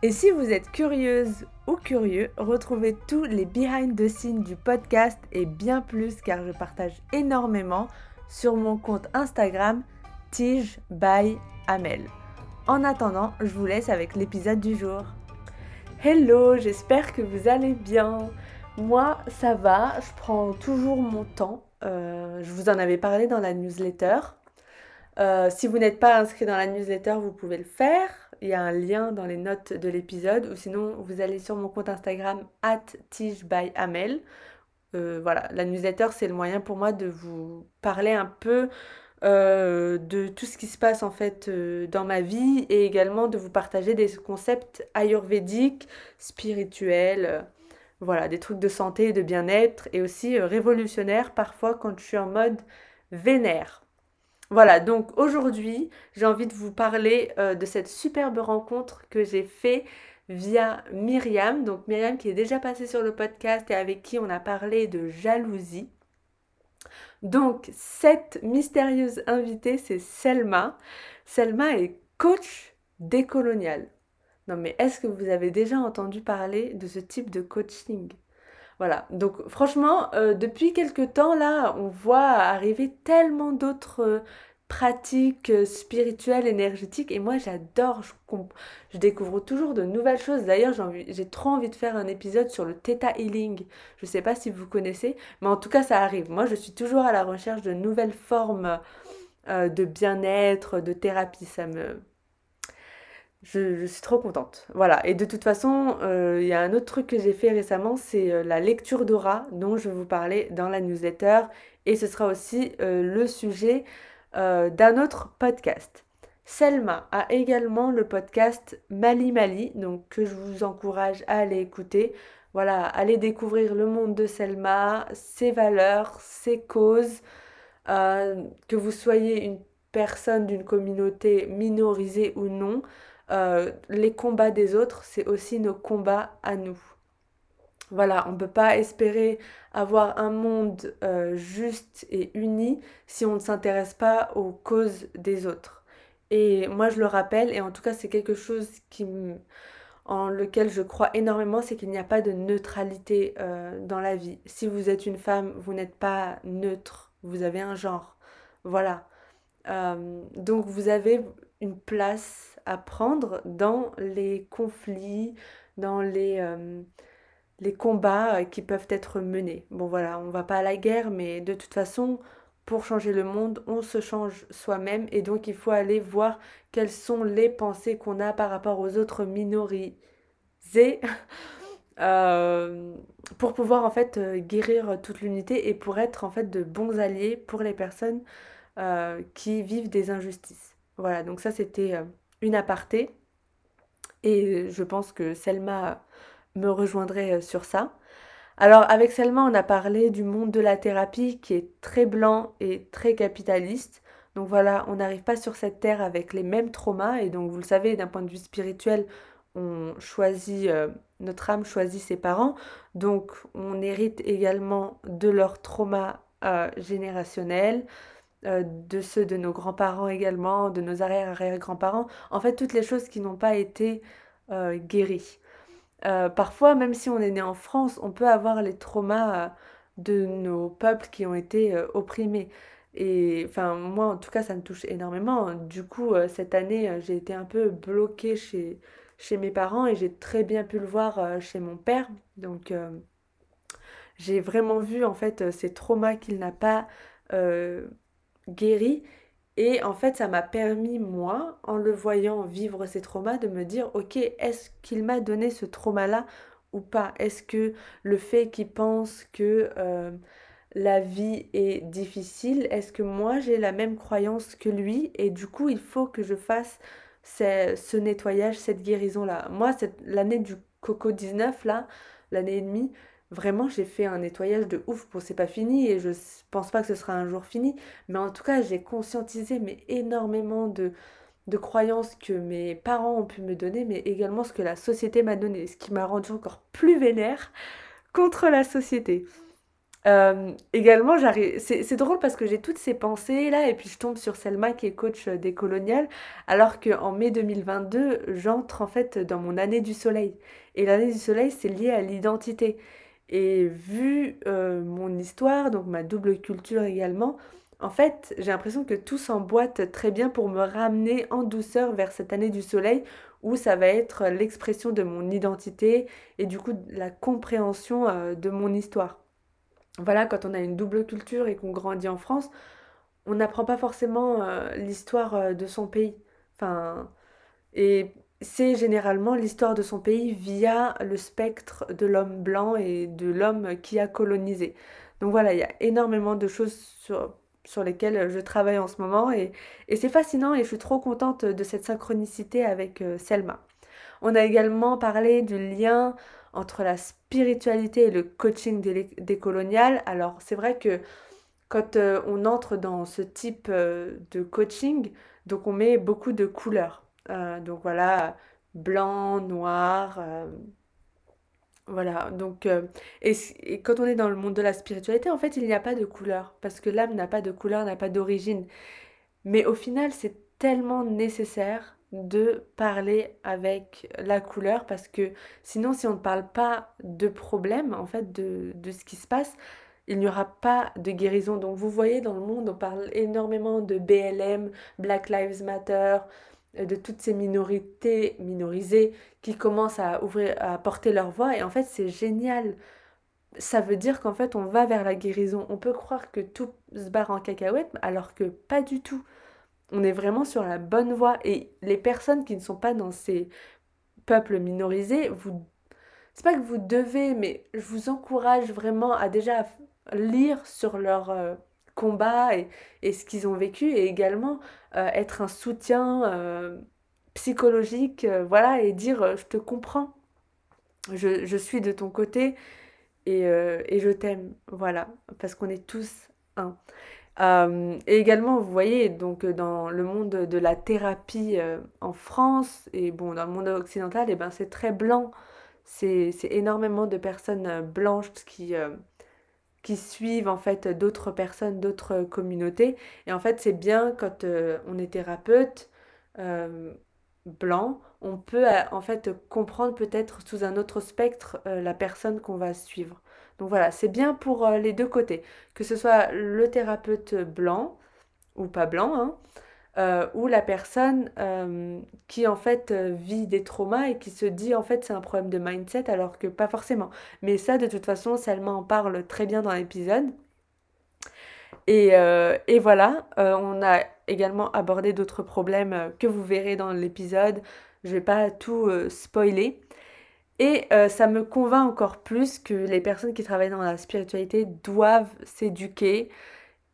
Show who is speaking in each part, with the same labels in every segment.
Speaker 1: Et si vous êtes curieuse ou curieux, retrouvez tous les behind the scenes du podcast et bien plus car je partage énormément sur mon compte Instagram Tige by Amel. En attendant, je vous laisse avec l'épisode du jour. Hello, j'espère que vous allez bien. Moi, ça va, je prends toujours mon temps. Euh, je vous en avais parlé dans la newsletter. Euh, si vous n'êtes pas inscrit dans la newsletter, vous pouvez le faire. Il y a un lien dans les notes de l'épisode. Ou sinon, vous allez sur mon compte Instagram at. Euh, voilà, la newsletter, c'est le moyen pour moi de vous parler un peu euh, de tout ce qui se passe en fait euh, dans ma vie et également de vous partager des concepts ayurvédiques, spirituels, voilà, des trucs de santé et de bien-être et aussi révolutionnaires parfois quand je suis en mode vénère. Voilà, donc aujourd'hui, j'ai envie de vous parler de cette superbe rencontre que j'ai fait via Myriam. Donc Myriam qui est déjà passée sur le podcast et avec qui on a parlé de jalousie. Donc, cette mystérieuse invitée, c'est Selma. Selma est coach décolonial. Non, mais est-ce que vous avez déjà entendu parler de ce type de coaching? Voilà, donc franchement, euh, depuis quelques temps, là, on voit arriver tellement d'autres pratique euh, spirituelle, énergétique. Et moi, j'adore, je, découvre toujours de nouvelles choses. D'ailleurs, j'ai trop envie de faire un épisode sur le Theta Healing. Je ne sais pas si vous connaissez, mais en tout cas, ça arrive. Moi, je suis toujours à la recherche de nouvelles formes euh, de bien-être, de thérapie. Ça me... Je, suis trop contente. Voilà. Et de toute façon, euh, il y a un autre truc que j'ai fait récemment, c'est la lecture d'aura dont je vais vous parler dans la newsletter. Et ce sera aussi le sujet euh, d'un autre podcast. Selma a également le podcast Mali Mali, donc que je vous encourage à aller écouter. Voilà, allez découvrir le monde de Selma, ses valeurs, ses causes, euh, que vous soyez une personne d'une communauté minorisée ou non, euh, les combats des autres, c'est aussi nos combats à nous. Voilà, on ne peut pas espérer avoir un monde euh, juste et uni si on ne s'intéresse pas aux causes des autres. Et moi, je le rappelle, et en tout cas, c'est quelque chose qui en lequel je crois énormément, c'est qu'il n'y a pas de neutralité euh, dans la vie. Si vous êtes une femme, vous n'êtes pas neutre, vous avez un genre. Voilà. Donc vous avez une place à prendre dans les conflits, dans les les combats euh, qui peuvent être menés. Bon voilà, on va pas à la guerre, mais de toute façon, pour changer le monde, on se change soi-même et donc il faut aller voir quelles sont les pensées qu'on a par rapport aux autres minorisés euh, pour pouvoir en fait euh, guérir toute l'unité et pour être en fait de bons alliés pour les personnes qui vivent des injustices. Voilà, donc ça c'était une aparté et je pense que Selma me rejoindrait euh, sur ça. Alors avec Selma, on a parlé du monde de la thérapie qui est très blanc et très capitaliste. Donc voilà, on n'arrive pas sur cette terre avec les mêmes traumas et donc vous le savez, d'un point de vue spirituel, on choisit, euh, notre âme choisit ses parents, donc on hérite également de leurs traumas euh, générationnels, de ceux de nos grands-parents également, de nos arrière-arrière-grands-parents, en fait toutes les choses qui n'ont pas été guéries. Euh, parfois, même si on est né en France, on peut avoir les traumas euh, de nos peuples qui ont été euh, opprimés. Et enfin, moi, en tout cas, ça me touche énormément. Du coup, cette année, j'ai été un peu bloquée chez, chez mes parents et j'ai très bien pu le voir chez mon père. Donc, j'ai vraiment vu en fait ces traumas qu'il n'a pas guéris et en fait, ça m'a permis, moi, en le voyant vivre ces traumas, de me dire, ok, est-ce qu'il m'a donné ce trauma-là ou pas? Est-ce que le fait qu'il pense que euh, la vie est difficile, est-ce que moi j'ai la même croyance que lui? Et du coup, il faut que je fasse ce, nettoyage, cette guérison-là. Moi, l'année du Coco 19, là, l'année et demie, vraiment j'ai fait un nettoyage de ouf. Bon, c'est pas fini et je pense pas que ce sera un jour fini, mais en tout cas, j'ai conscientisé mais énormément de, de croyances que mes parents ont pu me donner, mais également ce que la société m'a donné, ce qui m'a rendu encore plus vénère contre la société. Euh, également, c'est drôle parce que j'ai toutes ces pensées là, et puis je tombe sur Selma qui est coach des coloniales, alors qu'en mai 2022, j'entre en fait dans mon année du soleil. Et l'année du soleil, c'est lié à l'identité. Et vu euh, mon histoire, donc ma double culture également, en fait, j'ai l'impression que tout s'emboîte très bien pour me ramener en douceur vers cette année du soleil où ça va être l'expression de mon identité et du coup la compréhension euh, de mon histoire. Voilà, quand on a une double culture et qu'on grandit en France, on n'apprend pas forcément euh, l'histoire de son pays. Enfin, et c'est généralement l'histoire de son pays via le spectre de l'homme blanc et de l'homme qui a colonisé. Donc voilà, il y a énormément de choses sur, lesquelles je travaille en ce moment et, c'est fascinant et je suis trop contente de cette synchronicité avec euh, Selma. On a également parlé du lien entre la spiritualité et le coaching décolonial. Alors c'est vrai que quand euh, on entre dans ce type euh, de coaching, donc on met beaucoup de couleurs. Donc voilà, blanc, noir, voilà, donc, euh, et, quand on est dans le monde de la spiritualité, en fait, il n'y a pas de couleur, parce que l'âme n'a pas de couleur, n'a pas d'origine. Mais au final, c'est tellement nécessaire de parler avec la couleur, parce que sinon, si on ne parle pas de problème, en fait, de, de ce qui se passe, il n'y aura pas de guérison. Donc, vous voyez, dans le monde, on parle énormément de BLM, Black Lives Matter, euh, de toutes ces minorités minorisées qui commencent à ouvrir à porter leur voix. Et en fait c'est génial. Ça veut dire qu'en fait on va vers la guérison. On peut croire que tout se barre en cacahuète alors que pas du tout. On est vraiment sur la bonne voie. Et les personnes qui ne sont pas dans ces peuples minorisés vous c'est pas que vous devez mais je vous encourage vraiment à déjà lire sur leur euh, combat et, et ce qu'ils ont vécu et également euh, être un soutien euh, psychologique, euh, voilà, et dire je te comprends, je, je, suis de ton côté et, et je t'aime, voilà, parce qu'on est tous un. et également, vous voyez, donc dans le monde de la thérapie en France et bon, dans le monde occidental, et eh ben, c'est très blanc. C'est énormément de personnes blanches qui, qui suivent en fait d'autres personnes, d'autres communautés. Et en fait, c'est bien quand euh, on est thérapeute euh, blanc, on peut euh, en fait comprendre peut-être sous un autre spectre la personne qu'on va suivre. Donc voilà, c'est bien pour les deux côtés, que ce soit le thérapeute blanc ou pas blanc, hein, euh, ou la personne euh, qui en fait euh, vit des traumas et qui se dit en fait c'est un problème de mindset alors que pas forcément. Mais ça de toute façon Selma en parle très bien dans l'épisode. Et, et, voilà, on a également abordé d'autres problèmes que vous verrez dans l'épisode. Je vais pas tout spoiler. Et ça me convainc encore plus que les personnes qui travaillent dans la spiritualité doivent s'éduquer,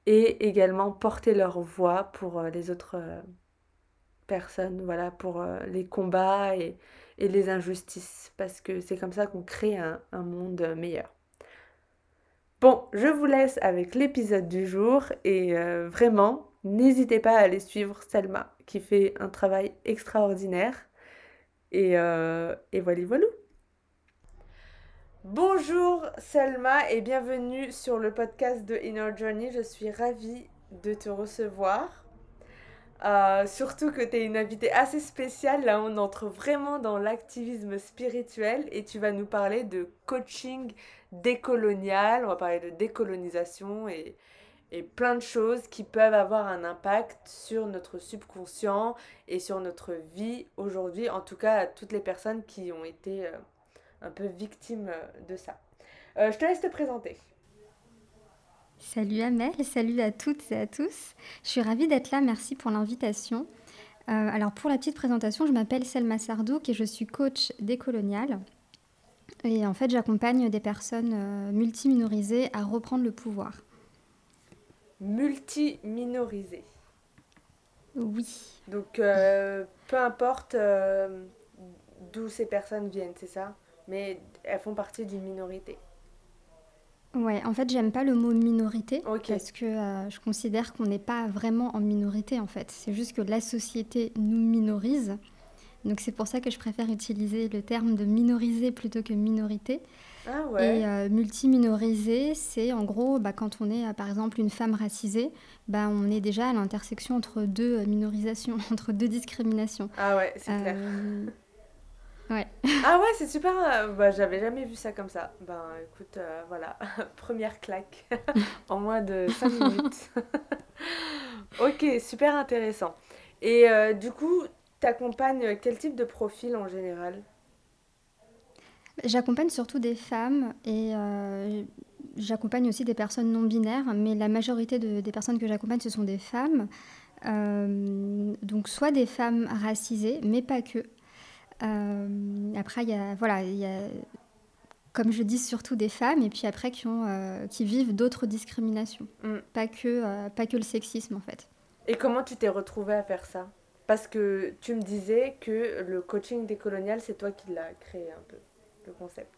Speaker 1: et également porter leur voix pour euh, les autres euh, personnes, voilà, pour euh, les combats et, les injustices, parce que c'est comme ça qu'on crée un, monde meilleur. Bon, je vous laisse avec l'épisode du jour et vraiment, n'hésitez pas à aller suivre Selma qui fait un travail extraordinaire. Et, et voilà, voilà. Bonjour Selma et bienvenue sur le podcast de Inner Journey. Je suis ravie de te recevoir. Euh, surtout que tu es une invitée assez spéciale. Là, on entre vraiment dans l'activisme spirituel et tu vas nous parler de coaching décolonial. On va parler de décolonisation et, plein de choses qui peuvent avoir un impact sur notre subconscient et sur notre vie aujourd'hui. En tout cas, toutes les personnes qui ont été. Euh, un peu victime euh, de ça. Euh, je te laisse te présenter.
Speaker 2: Salut Amel, salut à toutes et à tous. Je suis ravie d'être là, merci pour l'invitation. Euh, alors pour la petite présentation, je m'appelle Selma Sardouk et je suis coach décolonial. Et en fait, j'accompagne des personnes multiminorisées à reprendre le pouvoir.
Speaker 1: Multiminorisées
Speaker 2: Oui.
Speaker 1: Donc peu importe d'où ces personnes viennent, c'est ça? Mais elles font partie d'une minorité.
Speaker 2: Ouais, en fait, j'aime pas le mot minorité parce que euh, je considère qu'on n'est pas vraiment en minorité en fait. C'est juste que la société nous minorise. Donc c'est pour ça que je préfère utiliser le terme de minoriser plutôt que minorité.
Speaker 1: Ah ouais.
Speaker 2: Et euh, multiminorisé, c'est en gros bah, quand on est euh, par exemple une femme racisée, bah, on est déjà à l'intersection entre deux euh, minorisations, entre deux discriminations.
Speaker 1: Ah ouais, c'est clair.
Speaker 2: Ouais.
Speaker 1: Ah ouais, c'est super. euh, Bah, j'avais jamais vu ça comme ça. Ben écoute, euh, voilà, première claque en moins de 5 minutes. Ok, super intéressant. Et euh, du coup, t'accompagnes quel type de profil en général?
Speaker 2: J'accompagne surtout des femmes et euh, j'accompagne aussi des personnes non binaires, mais la majorité de- des personnes que j'accompagne, ce sont des femmes. Euh, donc soit des femmes racisées, mais pas que. Euh, après, il y a, voilà, il y a, comme je dis, surtout des femmes, et puis après qui ont, euh, qui vivent d'autres discriminations,
Speaker 1: Hmm.
Speaker 2: pas que, euh, pas que le sexisme en fait.
Speaker 1: Et comment tu t'es retrouvée à faire ça? Parce que tu me disais que le coaching décolonial, c'est toi qui l'as créé un peu, le concept.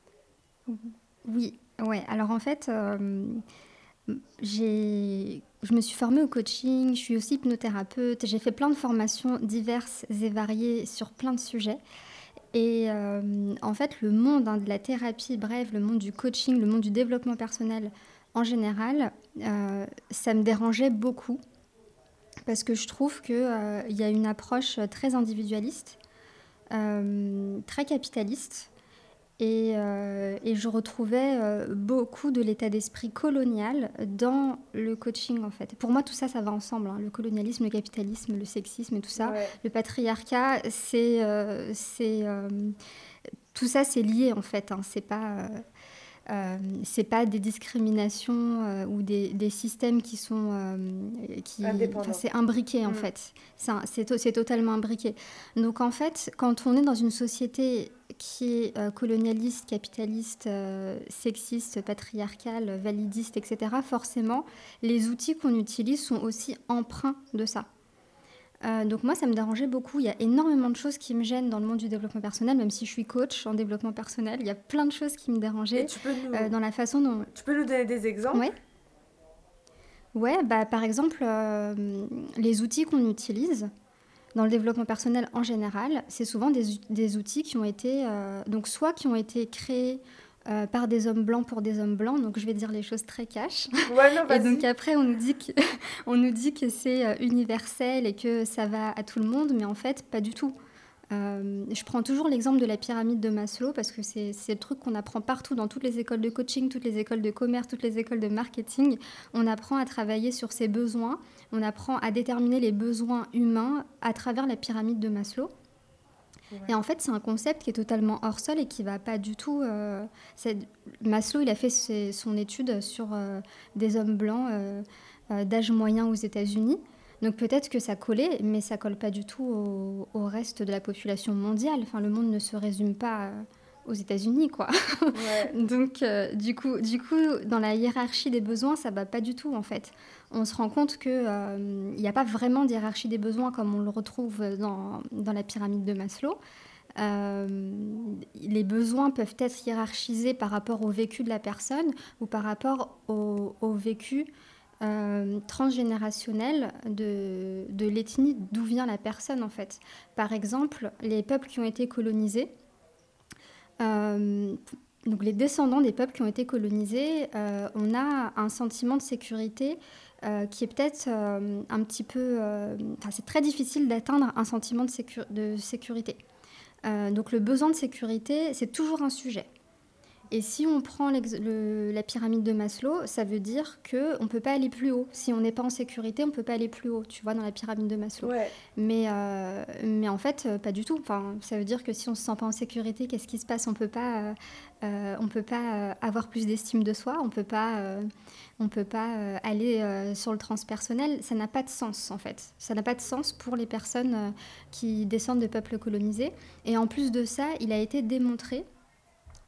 Speaker 2: Oui, ouais. Alors en fait, euh, je me suis formée au coaching, je suis aussi hypnothérapeute, j'ai fait plein de formations diverses et variées sur plein de sujets. Et euh, en fait, le monde hein, de la thérapie, bref, le monde du coaching, le monde du développement personnel en général, euh, ça me dérangeait beaucoup parce que je trouve qu'il y a une approche très individualiste, euh, très capitaliste. Et, euh, et je retrouvais euh, beaucoup de l'état d'esprit colonial dans le coaching en fait. Pour moi, tout ça, ça va ensemble. hein. Le colonialisme, le capitalisme, le sexisme et tout ça.
Speaker 1: Ouais.
Speaker 2: Le patriarcat, c'est, euh, c'est, euh, tout ça, c'est lié en fait. hein. C'est pas, euh, c'est pas des discriminations euh, ou des, des systèmes qui sont, euh, qui, c'est imbriqué en
Speaker 1: Mm.
Speaker 2: fait. C'est totalement imbriqué. Donc en fait, quand on est dans une société qui est euh, colonialiste, capitaliste, euh, sexiste, patriarcale, validiste, etc., forcément, les outils qu'on utilise sont aussi empreints de ça. Euh, donc moi, ça me dérangeait beaucoup. Il y a énormément de choses qui me gênent dans le monde du développement personnel, même si je suis coach en développement personnel. Il y a plein de choses qui me
Speaker 1: Et
Speaker 2: dérangeaient
Speaker 1: tu peux nous,
Speaker 2: euh, dans la façon dont...
Speaker 1: tu peux nous donner des exemples?
Speaker 2: Ouais. Ouais, bah, par exemple, euh, les outils qu'on utilise dans le développement personnel en général, c'est souvent des, des outils qui ont été, donc soit qui ont été créés euh, par des hommes blancs pour des hommes blancs, donc je vais dire les choses très cash.
Speaker 1: Ouais, non,
Speaker 2: Et donc après, on nous dit que, on nous dit que c'est euh, universel et que ça va à tout le monde, mais en fait, pas du tout. Euh, je prends toujours l'exemple de la pyramide de Maslow parce que c'est c'est le truc qu'on apprend partout dans toutes les écoles de coaching, toutes les écoles de commerce, toutes les écoles de marketing. On apprend à travailler sur ses besoins, on apprend à déterminer les besoins humains à travers la pyramide de Maslow.
Speaker 1: Ouais.
Speaker 2: Et en fait, c'est un concept qui est totalement hors sol et qui va pas du tout. euh, Maslow, il a fait ses- son étude sur euh, des hommes blancs euh, euh, d'âge moyen aux États-Unis. Donc peut-être que ça collait, mais ça colle pas du tout au, au reste de la population mondiale. Enfin, le monde ne se résume pas aux États-Unis, quoi.
Speaker 1: Ouais.
Speaker 2: Donc, euh, du, coup, du coup, dans la hiérarchie des besoins, ça va pas du tout, en fait. On se rend compte qu'il n'y a pas vraiment de hiérarchie des besoins comme on le retrouve dans, la pyramide de Maslow. Euh, les besoins peuvent être hiérarchisés par rapport au vécu de la personne ou par rapport au, vécu euh, transgénérationnel de, l'ethnie d'où vient la personne, en fait. Par exemple, les peuples qui ont été colonisés, euh, les descendants des peuples qui ont été colonisés, euh, on a un sentiment de sécurité euh, qui est peut-être euh, un petit peu... euh, c'est très difficile d'atteindre un sentiment de, sécu- de sécurité. Donc le besoin de sécurité, c'est toujours un sujet. Et si on prend le- la pyramide de Maslow, ça veut dire qu'on ne peut pas aller plus haut. Si on n'est pas en sécurité, on ne peut pas aller plus haut, tu vois, dans la pyramide de Maslow.
Speaker 1: Ouais.
Speaker 2: Mais, euh, mais en fait, euh, pas du tout. Enfin, ça veut dire que si on ne se sent pas en sécurité, qu'est-ce qui se passe? On peut pas, euh, on peut pas euh, avoir plus d'estime de soi, on peut pas, euh, on peut pas aller sur le transpersonnel. Ça n'a pas de sens, en fait. Ça n'a pas de sens pour les personnes qui descendent de peuples colonisés. Et en plus de ça, il a été démontré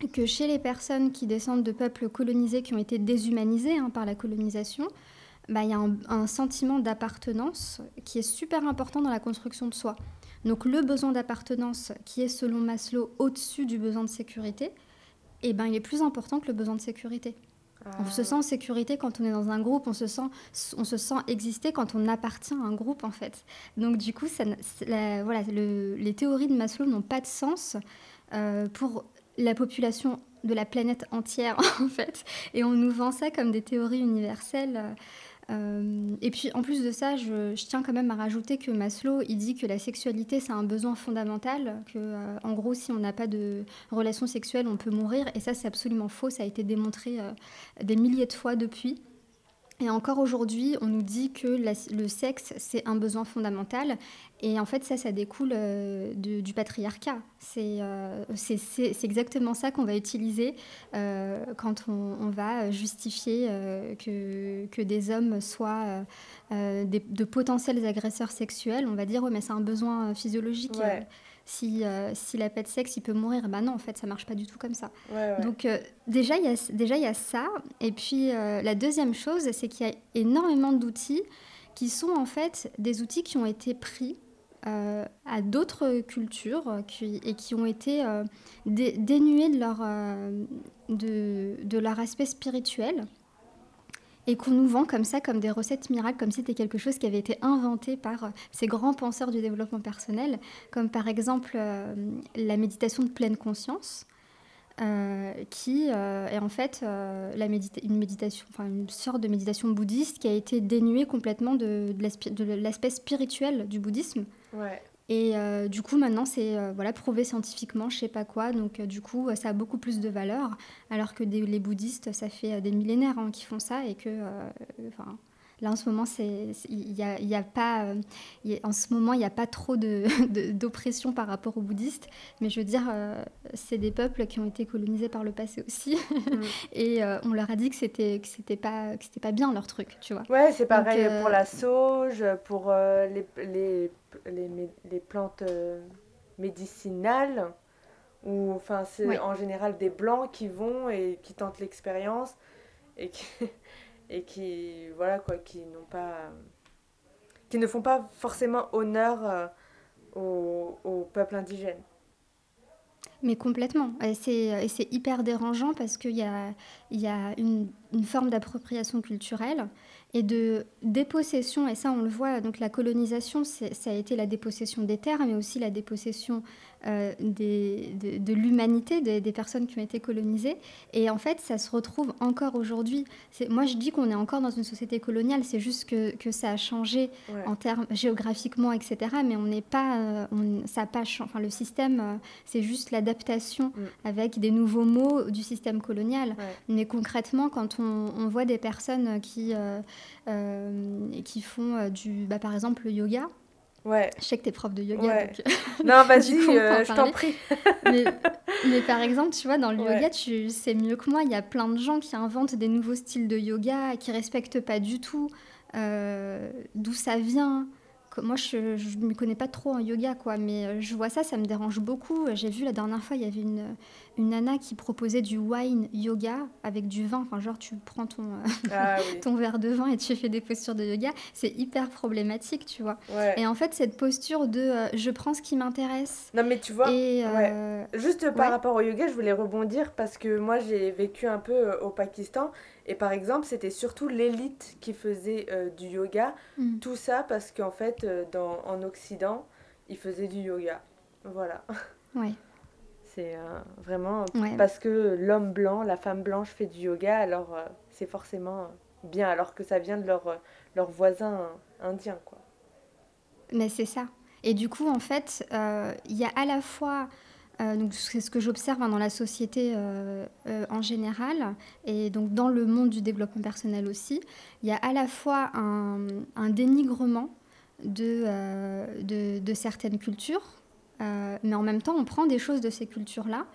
Speaker 2: que chez les personnes qui descendent de peuples colonisés qui ont été déshumanisés hein, par la colonisation, bah, il y a un, un sentiment d'appartenance qui est super important dans la construction de soi. Donc le besoin d'appartenance qui est selon Maslow au-dessus du besoin de sécurité, eh ben, il est plus important que le besoin de sécurité. On se sent en sécurité quand on est dans un groupe, on se sent, on se sent exister quand on appartient à un groupe en fait. Donc du coup, ça, voilà, les théories de Maslow n'ont pas de sens euh, pour la population de la planète entière en fait. Et on nous vend ça comme des théories universelles. Euh, et puis en plus de ça, je, tiens quand même à rajouter que Maslow, il dit que la sexualité c'est un besoin fondamental, que euh, en gros si on n'a pas de relation sexuelle on peut mourir, et ça c'est absolument faux, ça a été démontré euh, des milliers de fois depuis. Et encore aujourd'hui, on nous dit que le sexe, c'est un besoin fondamental. Et en fait, ça, ça découle euh, du patriarcat. Euh, c'est exactement ça qu'on va utiliser euh, quand on, va justifier que, que, des hommes soient de potentiels agresseurs sexuels. On va dire, mais c'est un besoin physiologique si, euh, s'il n'a pas de sexe, il peut mourir. Ben non, en fait, ça marche pas du tout comme ça. Donc euh, déjà, il y a, déjà, il y a ça. Et puis, euh, la deuxième chose, c'est qu'il y a énormément d'outils qui sont en fait des outils qui ont été pris à d'autres cultures qui, et qui ont été dénués de leur, de, de leur aspect spirituel et qu'on nous vend comme ça, comme des recettes miracles, comme si c'était quelque chose qui avait été inventé par euh, ces grands penseurs du développement personnel, comme par exemple euh, la méditation de pleine conscience. Euh, qui est en fait une méditation, une sorte de méditation bouddhiste qui a été dénuée complètement de, l'aspect spirituel du bouddhisme. Et euh, du coup, maintenant, c'est euh, voilà, prouvé scientifiquement, je sais pas quoi. Donc, euh, du coup, ça a beaucoup plus de valeur. Alors que les bouddhistes, ça fait des millénaires hein, qui font ça et que, Là, en ce moment, il n'y a, y a, pas, euh, en ce moment, il n'y a pas trop d'oppression de, par rapport aux bouddhistes, mais je veux dire, euh, c'est des peuples qui ont été colonisés par le passé aussi, mm. et euh, on leur a dit que c'était que c'était pas que c'était pas bien leur truc, tu vois.
Speaker 1: Ouais, c'est pareil pour la sauge, pour les, les, les, les, plantes médicinales, ou enfin c'est en général des blancs qui vont et qui tentent l'expérience et qui et qui voilà quoi qui n'ont pas qui ne font pas forcément honneur euh, au, au, peuple indigène.
Speaker 2: Mais complètement. Et c'est hyper dérangeant parce qu'il y a, y a une, une forme d'appropriation culturelle et de dépossession, et ça on le voit, donc la colonisation, ça a été la dépossession des terres, mais aussi la dépossession euh, des, de, l'humanité, des, personnes qui ont été colonisées. Et en fait, ça se retrouve encore aujourd'hui. Moi, je dis qu'on est encore dans une société coloniale, c'est juste que, que, ça a changé en termes géographiquement, etc. Mais on n'est pas, euh, on, ça pas enfin le système, euh, c'est juste l'adaptation mm. avec des nouveaux mots du système colonial. Mais concrètement, quand on, on, voit des personnes qui qui font du, bah, par exemple, le yoga.
Speaker 1: Ouais.
Speaker 2: Je sais que tu es prof de yoga. Donc...
Speaker 1: Non, vas-y, euh, je t'en prie.
Speaker 2: mais, mais, par exemple, tu vois, dans le yoga, tu sais mieux que moi, il y a plein de gens qui inventent des nouveaux styles de yoga qui respectent pas du tout d'où ça vient, moi, je ne me connais pas trop en yoga, quoi, mais euh, je vois ça, ça me dérange beaucoup. J'ai vu la dernière fois, il y avait une, une nana qui proposait du wine yoga avec du vin. Enfin, genre, tu prends ton, euh, ah ton verre de vin et tu fais des postures de yoga. C'est hyper problématique, tu vois. Et en fait, cette posture de euh, je prends ce qui m'intéresse.
Speaker 1: Non, mais tu vois, et, juste par rapport au yoga, je voulais rebondir parce que moi, j'ai vécu un peu au Pakistan et par exemple, c'était surtout l'élite qui faisait euh, du yoga. Mm. Tout ça parce qu'en fait, euh, dans, en Occident, ils faisaient du yoga. Voilà.
Speaker 2: Ouais.
Speaker 1: C'est euh, vraiment parce que l'homme blanc, la femme blanche fait du yoga, alors c'est forcément bien, alors que ça vient de leur, leur voisin indien, quoi.
Speaker 2: Mais c'est ça. Et du coup, en fait, il y a à la fois euh, donc c'est ce que j'observe hein, dans la société euh, euh, en général et donc dans le monde du développement personnel aussi. Il y a à la fois un, dénigrement de, de, certaines cultures, mais en même temps on prend des choses de ces cultures-là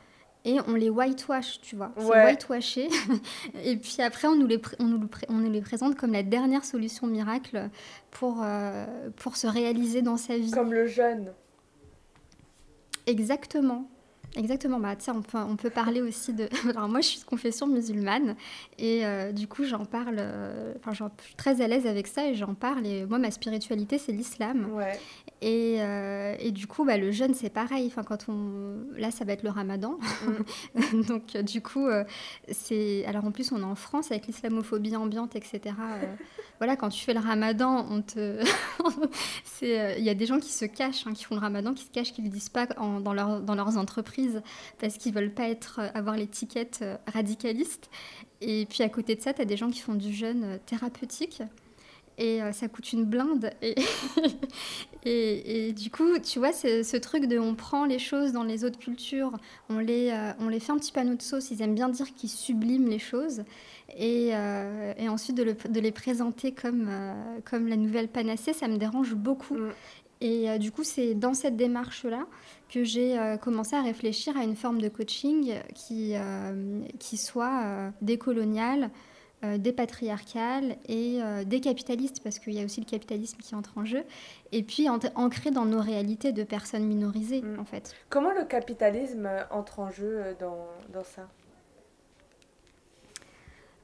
Speaker 2: et on les whitewash, tu vois. C'est whitewashé. et puis après, on nous, les on, nous on nous les présente comme la dernière solution miracle pour, pour se réaliser dans sa vie.
Speaker 1: Comme le jeûne.
Speaker 2: Exactement. Exactement, bah, on, peut, on peut parler aussi de... Alors moi, je suis de confession musulmane et euh, du coup, j'en parle... Euh, enfin, je suis très à l'aise avec ça et j'en parle. Et moi, ma spiritualité, c'est l'islam. Et, euh, et, du coup, bah, le jeûne, c'est pareil. Enfin, quand on... Là, ça va être le ramadan. Mm. Donc, du coup, euh, c'est... Alors, en plus, on est en France avec l'islamophobie ambiante, etc. Euh, voilà, quand tu fais le ramadan, on te... Il y a des gens qui se cachent, hein, qui font le ramadan, qui se cachent, qui ne le disent pas dans, leur... dans leurs entreprises parce qu'ils veulent pas être... avoir l'étiquette radicaliste. Et puis, à côté de ça, tu as des gens qui font du jeûne thérapeutique et euh, ça coûte une blinde. Et, et, du coup, tu vois, ce truc de on prend les choses dans les autres cultures, on les, euh, on les fait un petit à notre sauce, ils aiment bien dire qu'ils subliment les choses, et, euh, et ensuite de, le, de, les présenter comme, comme la nouvelle panacée, ça me dérange beaucoup. Mm. Et du coup, c'est dans cette démarche-là que j'ai commencé à réfléchir à une forme de coaching qui, qui soit décoloniale, euh, des patriarcales et euh, des capitalistes, parce qu'il y a aussi le capitalisme qui entre en jeu, et puis ancré dans nos réalités de personnes minorisées, mm. en fait.
Speaker 1: Comment le capitalisme entre en jeu euh, dans, dans ça?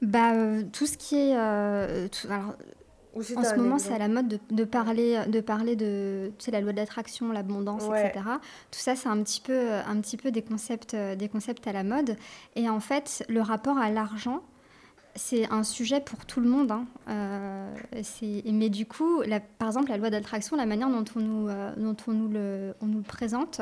Speaker 2: Bah, tout ce qui est... alors, en ce moment, c'est à la mode de, de, parler, de parler de tu sais, la loi de l'attraction, l'abondance, etc. Tout ça, c'est un petit peu, un petit peu des, concepts, des concepts à la mode. Et en fait, le rapport à l'argent, c'est un sujet pour tout le monde. Hein. Euh, mais du coup, par exemple, la loi d'attraction, la manière dont on nous, euh, dont on nous, le, on nous présente,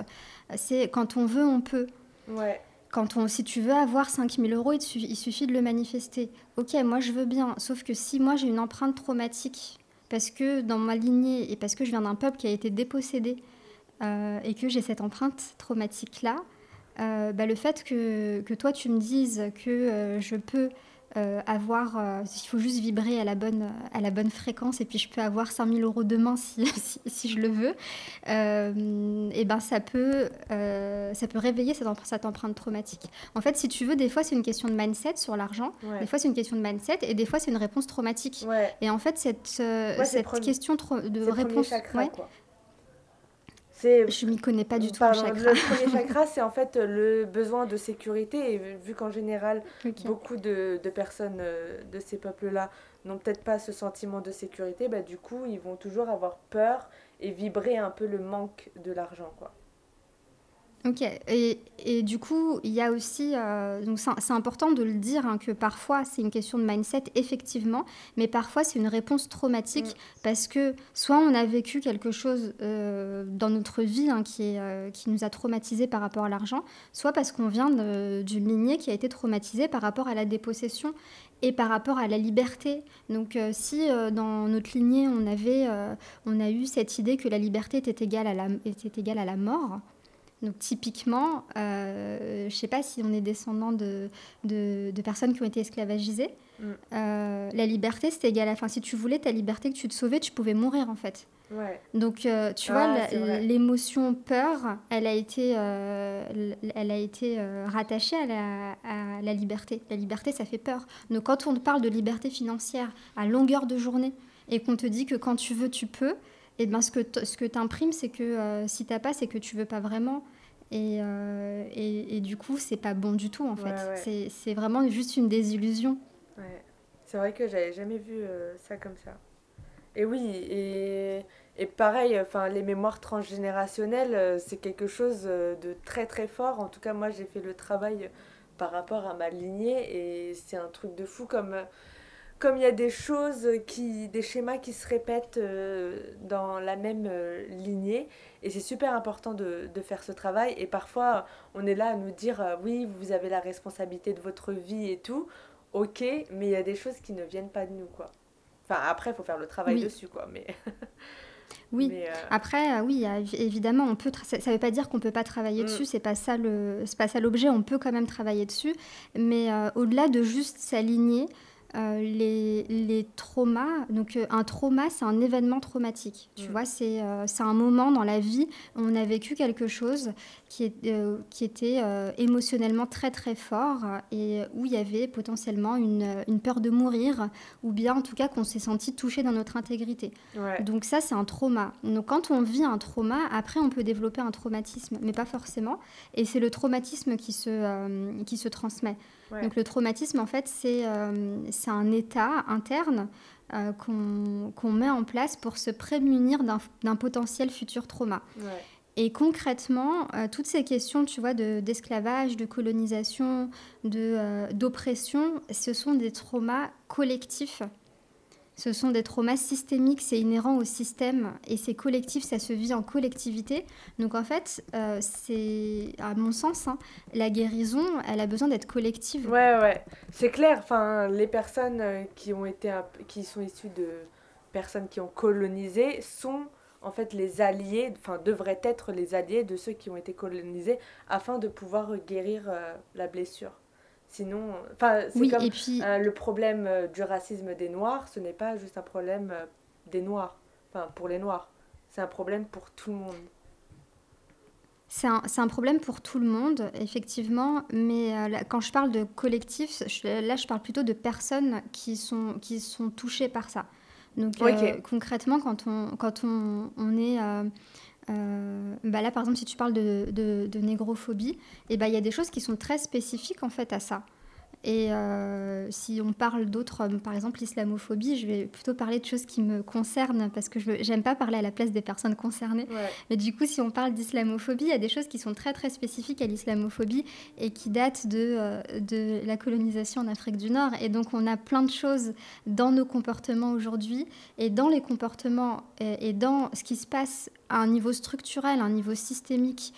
Speaker 2: c'est quand on veut, on peut.
Speaker 1: Ouais.
Speaker 2: Quand on, si tu veux avoir 5000 euros, il, suffit de le manifester. Ok, moi je veux bien, sauf que si moi j'ai une empreinte traumatique, parce que dans ma lignée et parce que je viens d'un peuple qui a été dépossédé euh, et que j'ai cette empreinte traumatique-là, bah, le fait que, que, toi tu me dises que je peux euh, avoir, euh, il faut juste vibrer à la bonne, à la bonne fréquence et puis je peux avoir 5000 euros demain si, si, si, je le veux, euh, et ben ça peut, ça peut réveiller cette, cette, empreinte traumatique. En fait, si tu veux, des fois c'est une question de mindset sur l'argent, des fois c'est une question de mindset et des fois c'est une réponse traumatique. Et en fait, cette, cette question de réponse. Je m'y connais pas du tout
Speaker 1: en chakra. Le premier chakra, c'est en fait le besoin de sécurité. Et vu qu'en général, beaucoup de, de, personnes euh, de ces peuples-là n'ont peut-être pas ce sentiment de sécurité, bah, du coup, ils vont toujours avoir peur et vibrer un peu le manque de l'argent. quoi.
Speaker 2: Ok, et, et, du coup, il y a aussi, euh, donc c'est important de le dire, hein, que parfois c'est une question de mindset, effectivement, mais parfois c'est une réponse traumatique mm. parce que soit on a vécu quelque chose euh, dans notre vie hein, qui, est, euh, qui nous a traumatisé par rapport à l'argent, soit parce qu'on vient d'une lignée qui a été traumatisée par rapport à la dépossession et par rapport à la liberté. Donc si dans notre lignée on, avait, on a eu cette idée que la liberté était égale à la, était égale à la mort, donc typiquement, euh, je ne sais pas si on est descendant de, de, personnes qui ont été esclavagisées. Mm. Euh, la liberté, c'était égal à... Enfin, si tu voulais ta liberté, que tu te sauvais, tu pouvais mourir en fait. Donc, euh, tu vois, ah, l'émotion peur, elle a été, elle a été rattachée à la, à la liberté. La liberté, ça fait peur. Donc, quand on parle de liberté financière à longueur de journée et qu'on te dit que quand tu veux, tu peux, et ben ce que ce que tu imprimes, c'est que euh, si t'as pas, c'est que tu veux pas vraiment. Et, euh, et, et, du coup, c'est pas bon du tout en fait. C'est vraiment juste une désillusion.
Speaker 1: Ouais. C'est vrai que j'avais jamais vu euh, ça comme ça. Et oui, et, et pareil, enfin, les mémoires transgénérationnelles, c'est quelque chose de très très fort. En tout cas, moi, j'ai fait le travail par rapport à ma lignée et c'est un truc de fou comme comme il y a des choses qui, des schémas qui se répètent euh, dans la même euh, lignée, et c'est super important de, de, faire ce travail. Et parfois, on est là à nous dire euh, oui, vous avez la responsabilité de votre vie et tout, ok, mais il y a des choses qui ne viennent pas de nous, quoi. Enfin, après, il faut faire le travail dessus, quoi, mais.
Speaker 2: Oui. Après, oui, évidemment, on peut. Ça ne veut pas dire qu'on peut pas travailler mm. dessus. C'est pas ça le. C'est pas ça l'objet. On peut quand même travailler dessus, mais au-delà de juste s'aligner euh, les, les, traumas. Donc, euh, un trauma, c'est un événement traumatique. Tu mm. vois, c'est euh, c'est un moment dans la vie où on a vécu quelque chose qui, est, qui était émotionnellement très, très fort et où il y avait potentiellement une, une, peur de mourir ou bien, en tout cas, qu'on s'est senti touché dans notre intégrité. Donc, ça, c'est un trauma. Donc, quand on vit un trauma, après, on peut développer un traumatisme, mais pas forcément. Et c'est le traumatisme qui se, qui se transmet. Donc le traumatisme, en fait, c'est c'est un état interne qu'on met en place pour se prémunir d'un potentiel futur trauma. Et concrètement, toutes ces questions, tu vois, d'esclavage, de, colonisation, d'oppression, ce sont des traumas collectifs ce sont des traumas systémiques, c'est inhérent au système et c'est collectif, ça se vit en collectivité. Donc en fait, euh, c'est, à mon sens, hein, la guérison, elle a besoin d'être collective.
Speaker 1: Ouais, ouais, c'est clair. Enfin, les personnes euh, qui ont été, qui sont issues de personnes qui ont colonisé sont en fait les alliés, enfin devraient être les alliés de ceux qui ont été colonisés afin de pouvoir guérir euh, la blessure. Sinon, enfin, c'est comme euh, le problème euh, du racisme des Noirs, ce n'est pas juste un problème euh, des Noirs, enfin pour les Noirs, c'est un problème pour tout le monde.
Speaker 2: C'est un, un, problème pour tout le monde, effectivement, mais quand je parle de collectif, là je parle plutôt de personnes qui sont, qui sont touchées par ça. Donc concrètement, quand on, quand on, on est euh, bah là, par exemple, si tu parles de, négrophobie, eh bah, il y a des choses qui sont très spécifiques en fait à ça. Et euh, si on parle d'autres, euh, par exemple l'islamophobie, je vais plutôt parler de choses qui me concernent parce que je n'aime pas parler à la place des personnes concernées. Mais du coup, si on parle d'islamophobie, il y a des choses qui sont très très spécifiques à l'islamophobie et qui datent de, euh, de la colonisation en Afrique du Nord. Et donc, on a plein de choses dans nos comportements aujourd'hui et dans les comportements et, et dans ce qui se passe à un niveau structurel, à un niveau systémique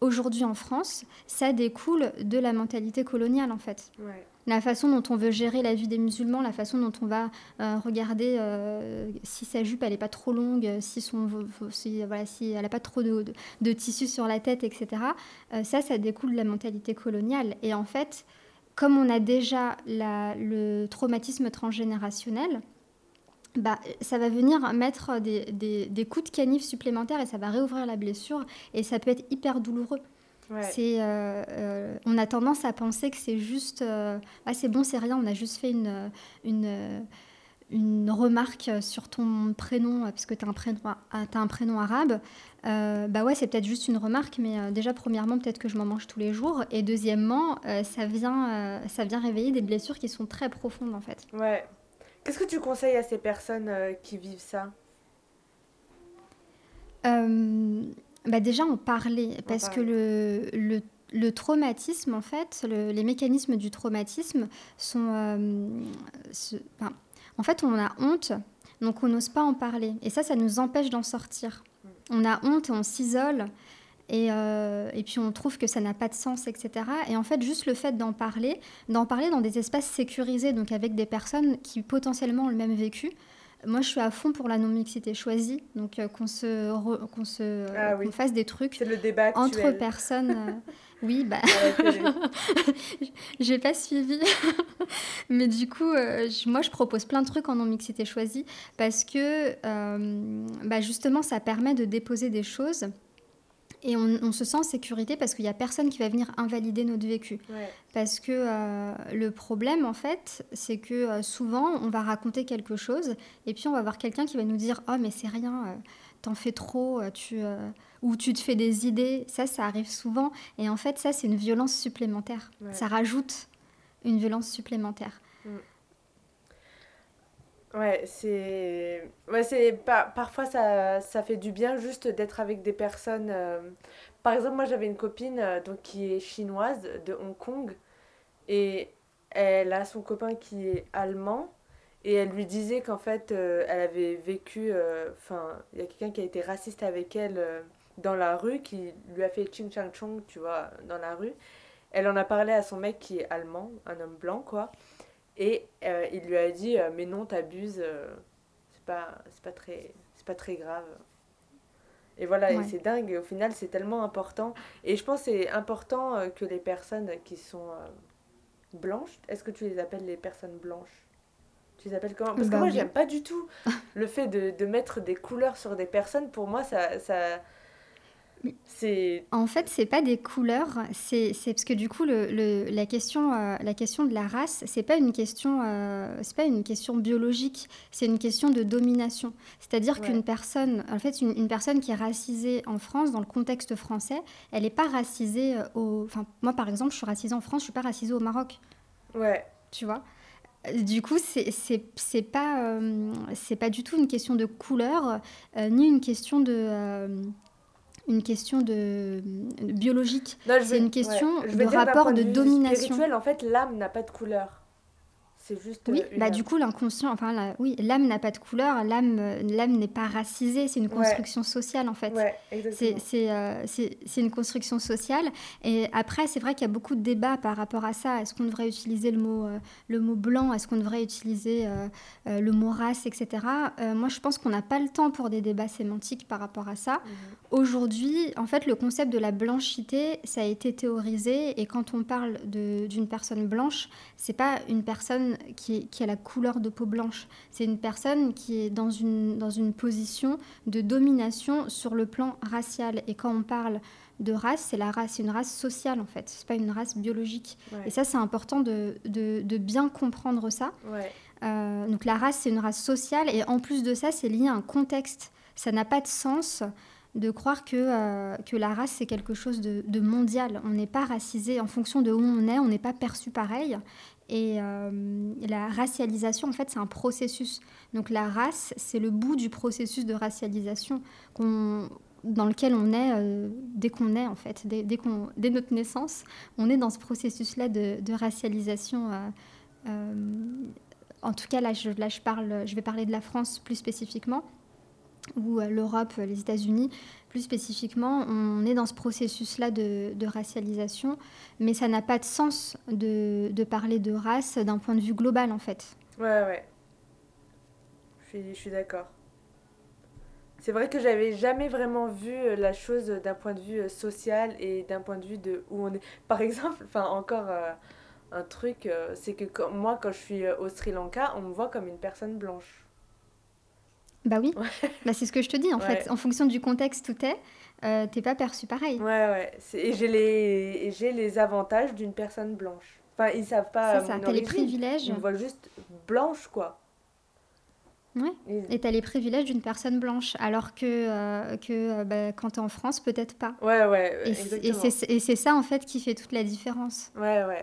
Speaker 2: aujourd'hui en France, ça découle de la mentalité coloniale en fait. La façon dont on veut gérer la vie des musulmans, la façon dont on va euh, regarder euh, si sa jupe elle est pas trop longue, si son si, voilà si elle a pas trop de, de, tissu sur la tête, etc. Euh, ça, ça découle de la mentalité coloniale. Et en fait, comme on a déjà la, le traumatisme transgénérationnel, bah, ça va venir mettre des, des, des, coups de canif supplémentaires et ça va réouvrir la blessure et ça peut être hyper douloureux. C'est, euh, euh, on a tendance à penser que c'est juste, euh, ah c'est bon, c'est rien, on a juste fait une, une, une remarque sur ton prénom parce que tu as un prénom, as un prénom arabe. bah ouais, c'est peut-être juste une remarque, mais déjà premièrement, peut-être que je m'en mange tous les jours, et deuxièmement, ça vient, ça vient réveiller des blessures qui sont très profondes en fait.
Speaker 1: Ouais, Qu'est-ce que tu conseilles à ces personnes euh, qui vivent ça?
Speaker 2: Euh, bah Déjà en parler, parce que le, le, le, traumatisme, en fait, les mécanismes du traumatisme sont... Euh, en fait, on a honte, donc on n'ose pas en parler. Et ça, ça nous empêche d'en sortir. Mm. On a honte et on s'isole. Et, euh, et, puis on trouve que ça n'a pas de sens, etc. Et en fait, juste le fait d'en parler, d'en parler dans des espaces sécurisés, donc avec des personnes qui potentiellement ont le même vécu. Moi, je suis à fond pour la non-mixité choisie, donc euh, qu'on se, qu'on se ah fasse des trucs
Speaker 1: le débat
Speaker 2: entre personnes. Euh, oui, bah, j'ai pas suivi, mais du coup, moi, je propose plein de trucs en non-mixité choisie parce que, bah, justement, ça permet de déposer des choses et on, se sent en sécurité parce qu'il n'y a personne qui va venir invalider notre vécu. Parce que euh, le problème, en fait, c'est que euh, souvent, on va raconter quelque chose et puis on va voir quelqu'un qui va nous dire Oh, mais c'est rien, euh, t'en fais trop, tu, ou tu te fais des idées. Ça, ça arrive souvent. Et en fait, ça, c'est une violence supplémentaire. Ça rajoute une violence supplémentaire.
Speaker 1: Ouais, c'est. Ouais, c'est. Pas... Parfois, ça, ça fait du bien juste d'être avec des personnes. Euh, par exemple, moi, j'avais une copine euh, donc, qui est chinoise de Hong Kong et elle a son copain qui est allemand et elle lui disait qu'en fait, euh, elle avait vécu. Enfin, il y a quelqu'un qui a été raciste avec elle dans la rue, qui lui a fait ching chang chong, tu vois, dans la rue. Elle en a parlé à son mec qui est allemand, un homme blanc, quoi. Et euh, il lui a dit euh, Mais non, t'abuses, euh, c'est pas, pas, très, pas très grave. Et voilà, et c'est dingue. Au final, c'est tellement important. Et je pense que c'est important que les personnes qui sont blanches, est-ce que tu les appelles les personnes blanches? Tu les appelles comment? Parce que bah moi, j'aime pas du tout le fait de, de, mettre des couleurs sur des personnes. Pour moi, ça, ça,
Speaker 2: c'est... En fait, c'est pas des couleurs, c'est, parce que du coup, le, la, question, euh, la question de la race, c'est pas une question, euh, c'est pas une question biologique, c'est une question de domination. C'est-à-dire qu'une personne, en fait, une, personne qui est racisée en France, dans le contexte français, elle n'est pas racisée euh, au. Enfin, moi, par exemple, je suis racisée en France, je suis pas racisée au Maroc.
Speaker 1: Ouais.
Speaker 2: Tu vois? Du coup, c'est c'est pas, euh, c'est pas du tout une question de couleur, euh, ni une question de, euh, une question de, biologique. C'est une question de rapport de, de domination.
Speaker 1: Spirituel, en fait, l'âme n'a pas de couleur. C'est juste.
Speaker 2: Oui, bah, du coup, l'inconscient, enfin, oui, l'âme n'a pas de couleur, l'âme, l'âme n'est pas racisée, c'est une construction sociale en fait.
Speaker 1: Ouais,
Speaker 2: c'est, euh, c'est, c'est une construction sociale. Et après, c'est vrai qu'il y a beaucoup de débats par rapport à ça. Est-ce qu'on devrait utiliser le mot, euh, le mot blanc? Est-ce qu'on devrait utiliser euh, le mot race, etc. moi, je pense qu'on n'a pas le temps pour des débats sémantiques par rapport à ça. Mhm. Aujourd'hui, en fait, le concept de la blanchité, ça a été théorisé. Et quand on parle de, d'une personne blanche, c'est pas une personne qui, a la couleur de peau blanche. C'est une personne qui est dans une, dans une position de domination sur le plan racial. Et quand on parle de race, c'est la race, c'est une race sociale en fait, c'est pas une race biologique. Et ça, c'est important de, de, bien comprendre ça. Euh, donc la race, c'est une race sociale et en plus de ça, c'est lié à un contexte. Ça n'a pas de sens de croire que, euh, que la race, c'est quelque chose de, de mondial. On n'est pas racisé en fonction de où on est, on n'est pas perçu pareil. Et euh, la racialisation, en fait, c'est un processus. Donc la race, c'est le bout du processus de racialisation dans lequel on est euh, dès qu'on est, en fait. Dès, dès, notre naissance, on est dans ce processus-là de, racialisation. Euh, en tout cas, là je, je vais parler de la France plus spécifiquement ou l'Europe, les États-Unis, plus spécifiquement, on est dans ce processus-là de, racialisation, mais ça n'a pas de sens de, parler de race d'un point de vue global, en fait.
Speaker 1: Ouais, ouais. Je suis, d'accord. C'est vrai que j'avais jamais vraiment vu euh, la chose d'un point de vue euh, social et d'un point de vue de où on est. Par exemple, enfin encore euh, un truc, c'est que moi quand je suis au Sri Lanka, on me voit comme une personne blanche.
Speaker 2: Bah oui, bah, c'est ce que je te dis en fait. En fonction du contexte où t'es, euh, t'es pas perçu pareil.
Speaker 1: Ouais, ouais. Et j'ai les... les avantages d'une personne blanche. Enfin, ils savent pas.
Speaker 2: C'est ça, t'as les privilèges.
Speaker 1: Ils me voient juste blanche, quoi.
Speaker 2: Ouais. Et t'as les privilèges d'une personne blanche, alors que, euh, que euh, bah, quand t'es en France, peut-être pas.
Speaker 1: Ouais, ouais.
Speaker 2: Et c'est ça en fait qui fait toute la différence.
Speaker 1: Ouais, ouais.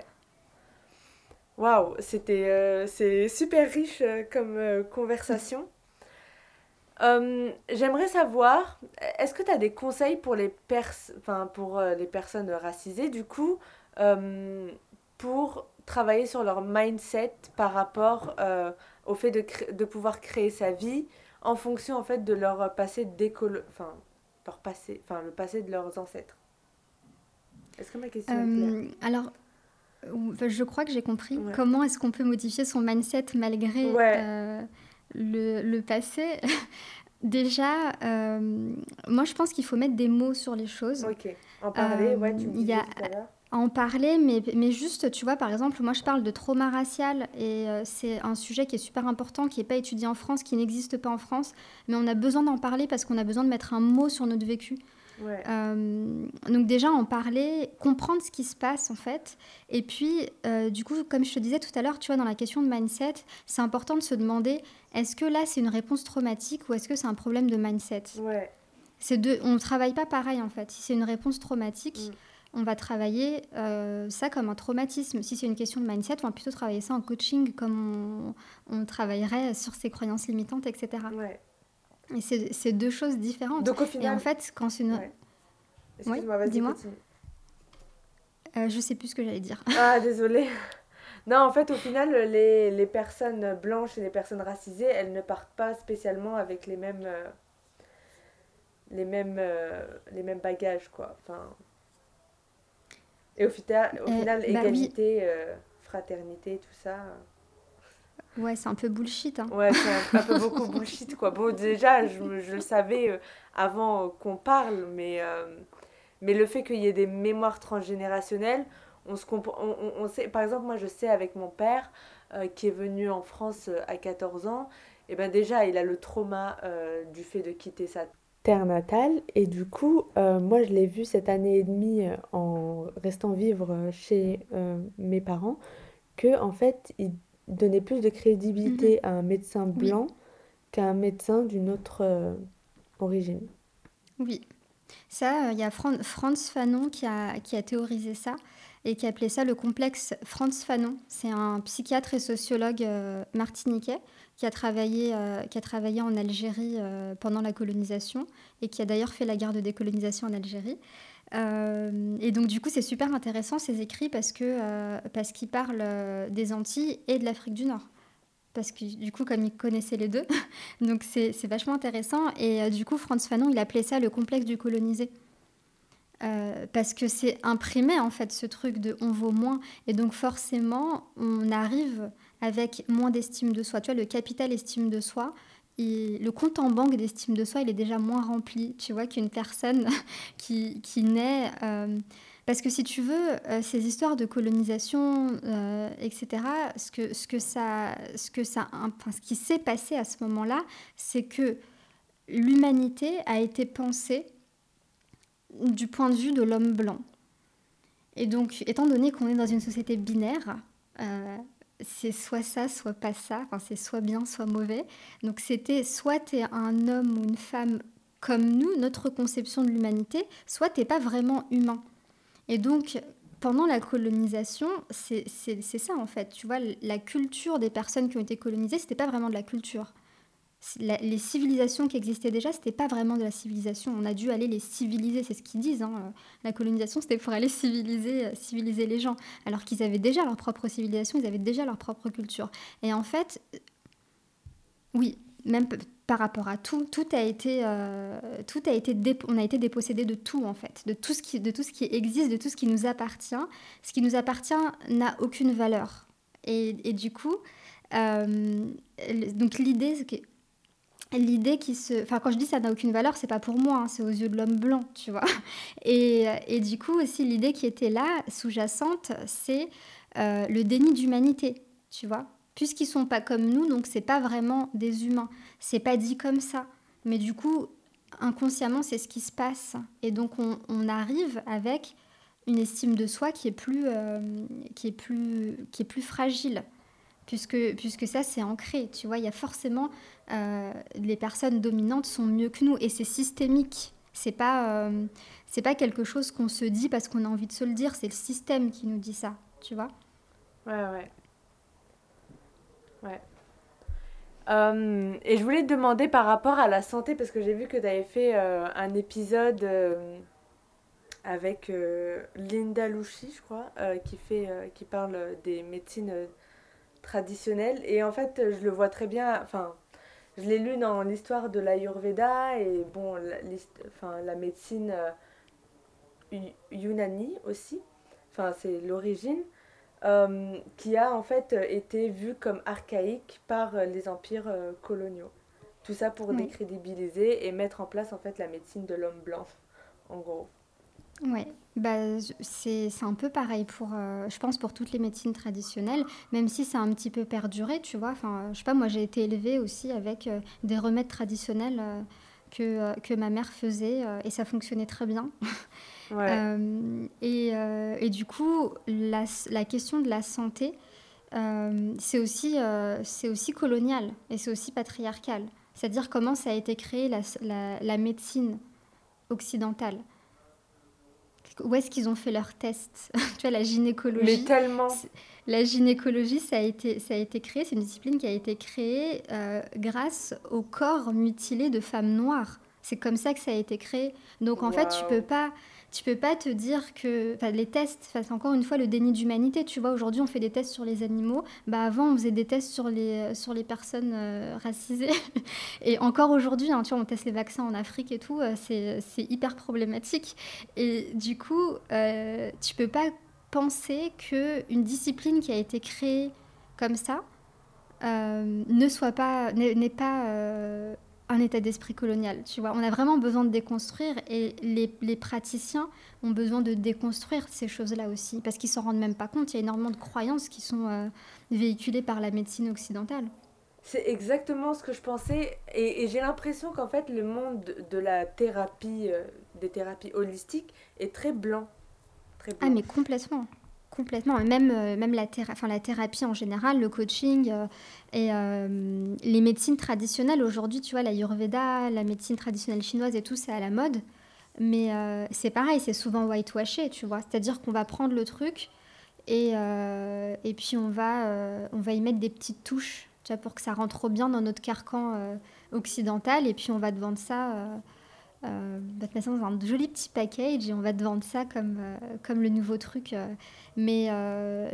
Speaker 1: Waouh, c'était c'est super riche comme conversation. Euh, j'aimerais savoir, est-ce que tu as des conseils pour les, pers pour, euh, les personnes racisées, du coup, euh, pour travailler sur leur mindset par rapport au fait de, de pouvoir créer sa vie en fonction en fait de leur passé d'école, enfin, leur passé, enfin, le passé de leurs ancêtres? Est-ce que ma question est claire?
Speaker 2: Alors, je crois que j'ai compris. Comment est-ce qu'on peut modifier son mindset malgré le, le passé. Déjà, euh, moi je pense qu'il faut mettre des mots sur les choses.
Speaker 1: Ok, en parler, ouais, tu me disais tout à l'heure
Speaker 2: en parler, mais, mais juste, tu vois, par exemple, moi je parle de trauma racial et euh, c'est un sujet qui est super important, qui n'est pas étudié en France, qui n'existe pas en France, mais on a besoin d'en parler parce qu'on a besoin de mettre un mot sur notre vécu. Euh, donc déjà en parler, comprendre ce qui se passe en fait. Et puis euh, du coup, comme je te disais tout à l'heure, tu vois, dans la question de mindset, c'est important de se demander est-ce que là c'est une réponse traumatique ou est-ce que c'est un problème de mindset?
Speaker 1: Ouais.
Speaker 2: C'est deux, on ne travaille pas pareil en fait. Si c'est une réponse traumatique, mm. on va travailler euh, ça comme un traumatisme. Si c'est une question de mindset, on va plutôt travailler ça en coaching comme on, on travaillerait sur ses croyances limitantes, etc.
Speaker 1: Ouais.
Speaker 2: Et c'est deux choses différentes.
Speaker 1: Donc au final.
Speaker 2: Et en fait, quand c'est une.
Speaker 1: Ouais. Excuse-moi, vas-y, dis-moi.
Speaker 2: Euh, je sais plus ce que j'allais dire.
Speaker 1: Ah, désolée. Non, en fait, au final, les, les, personnes blanches et les personnes racisées, elles ne partent pas spécialement avec les mêmes. Euh, les mêmes, euh, les mêmes bagages, quoi. Enfin. Et au, final, au final bah égalité, fraternité, tout ça.
Speaker 2: Ouais, c'est un peu bullshit. Hein.
Speaker 1: Ouais, c'est un, peu beaucoup bullshit, quoi. Bon, déjà, je, je le savais euh, avant qu'on parle, mais, euh, mais le fait qu'il y ait des mémoires transgénérationnelles, on, se on, on, sait, par exemple, moi, je sais avec mon père, euh, qui est venu en France à 14 ans, et eh ben déjà, il a le trauma du fait de quitter sa terre natale. Et du coup, moi, je l'ai vu cette année et demie en restant vivre chez mes parents, que en fait, il donner plus de crédibilité mhm. à un médecin blanc qu'à un médecin d'une autre euh, origine.
Speaker 2: Oui. Ça, il y a Franz Fanon qui a, qui a théorisé ça. et qui appelait ça le complexe Franz Fanon. C'est un psychiatre et sociologue euh, martiniquais qui a, travaillé, euh, qui a travaillé en Algérie euh, pendant la colonisation et qui a d'ailleurs fait la guerre de décolonisation en Algérie. Et donc du coup c'est super intéressant ces écrits parce que parce qu'il parle des Antilles et de l'Afrique du Nord parce que du coup, comme il connaissait les deux, donc c'est vachement intéressant. Et du coup, Franz Fanon, il appelait ça le complexe du colonisé. Euh, parce que c'est imprimé en fait ce truc de on vaut moins et donc forcément on arrive avec moins d'estime de soi. Tu vois, le capital estime de soi, le compte en banque d'estime de soi, il est déjà moins rempli, tu vois, qu'une personne qui, qui naît. Euh, parce que si tu veux, euh, ces histoires de colonisation, etc., ce que, ce que ça, ce que ça, enfin, ce qui s'est passé à ce moment-là, c'est que l'humanité a été pensée du point de vue de l'homme blanc. Et donc, étant donné qu'on est dans une société binaire, euh, c'est soit ça, soit pas ça, enfin, c'est soit bien, soit mauvais. Donc c'était soit tu es un homme ou une femme comme nous, notre conception de l'humanité, soit t'es pas vraiment humain. Et donc, pendant la colonisation, c'est ça en fait. Tu vois, la culture des personnes qui ont été colonisées, c'était pas vraiment de la culture les civilisations qui existaient déjà, c'était pas vraiment de la civilisation. On a dû aller les civiliser, c'est ce qu'ils disent. Hein. La colonisation, c'était pour aller civiliser, euh, civiliser les gens, alors qu'ils avaient déjà leur propre civilisation, ils avaient déjà leur propre culture. Et en fait, euh, oui, même par rapport à tout, tout a été, euh, tout a été, on a été dépossédé de tout en fait, de tout ce qui, de tout ce qui existe, de tout ce qui nous appartient. Ce qui nous appartient n'a aucune valeur. Et, du coup, donc l'idée, l'idée qui se... Enfin, quand je dis ça n'a aucune valeur, c'est pas pour moi, hein, c'est aux yeux de l'homme blanc, tu vois. Et, et, du coup, aussi, l'idée qui était là, sous-jacente, c'est euh, le déni d'humanité, tu vois. Puisqu'ils sont pas comme nous, donc c'est pas vraiment des humains. C'est pas dit comme ça. Mais du coup, inconsciemment, c'est ce qui se passe. Et donc, on, arrive avec une estime de soi qui est plus, euh, qui est plus, qui est plus fragile puisque, puisque ça, c'est ancré. Tu vois, il y a forcément. Euh, les personnes dominantes sont mieux que nous et c'est systémique. C'est pas, euh, c'est pas quelque chose qu'on se dit parce qu'on a envie de se le dire, c'est le système qui nous dit ça. Tu vois
Speaker 1: Ouais, ouais. Ouais. Euh, et je voulais te demander par rapport à la santé, parce que j'ai vu que tu avais fait un épisode avec Linda Louchi, je crois, qui, fait, qui parle des médecines traditionnel. Et en fait, je le vois très bien. Enfin, je l'ai lu dans l'histoire de l'Ayurveda et bon, la, enfin, la médecine euh, Yunani aussi. Enfin, c'est l'origine. Euh, qui a en fait été vue comme archaïque par les empires euh, coloniaux. Tout ça pour décrédibiliser et mettre en place en fait la médecine de l'homme blanc, en gros.
Speaker 2: Ouais, bah, c'est un peu pareil pour, euh, je pense, pour toutes les médecines traditionnelles, même si c'est un petit peu perduré, tu vois. Enfin, je sais pas, moi j'ai été élevée aussi avec euh, des remèdes traditionnels euh, que, que ma mère faisait et ça fonctionnait très bien. Ouais. et, et, du coup, la, la, question de la santé, c'est aussi, c'est aussi colonial et c'est aussi patriarcal. C'est-à-dire comment ça a été créé la, la, la médecine occidentale où est-ce qu'ils ont fait leurs tests Tu vois, la gynécologie.
Speaker 1: Mais tellement.
Speaker 2: La gynécologie, ça a été, ça a été créé, c'est une discipline qui a été créée euh, grâce au corps mutilé de femmes noires. C'est comme ça que ça a été créé. Donc en fait, tu peux pas tu peux pas te dire que les tests, c'est encore une fois le déni d'humanité. Tu vois, aujourd'hui on fait des tests sur les animaux. Bah avant on faisait des tests sur les sur les personnes euh, racisées. et encore aujourd'hui, hein, tu vois, on teste les vaccins en Afrique et tout. Euh, c'est hyper problématique. Et du coup, euh, tu peux pas penser que une discipline qui a été créée comme ça euh, ne soit pas n'est pas un état d'esprit colonial. Tu vois, on a vraiment besoin de déconstruire et les, les praticiens ont besoin de déconstruire ces choses-là aussi parce qu'ils s'en rendent même pas compte. Il y a énormément de croyances qui sont euh, véhiculées par la médecine occidentale.
Speaker 1: C'est exactement ce que je pensais et, j'ai l'impression qu'en fait le monde de, la thérapie, euh, des thérapies holistiques est très blanc.
Speaker 2: Très blanc. Ah mais complètement. Complètement. Même, euh, même la, enfin, la thérapie en général, le coaching euh, et euh, les médecines traditionnelles. Aujourd'hui, tu vois, la Yurveda, la médecine traditionnelle chinoise et tout, c'est à la mode. Mais c'est pareil, c'est souvent whitewashé, tu vois. C'est-à-dire qu'on va prendre le truc et, et puis on va, on va y mettre des petites touches, tu vois, pour que ça rentre bien dans notre carcan occidental. Et puis on va te vendre ça, on va te mettre ça dans un joli petit package et on va te vendre ça comme, comme le nouveau truc. Mais,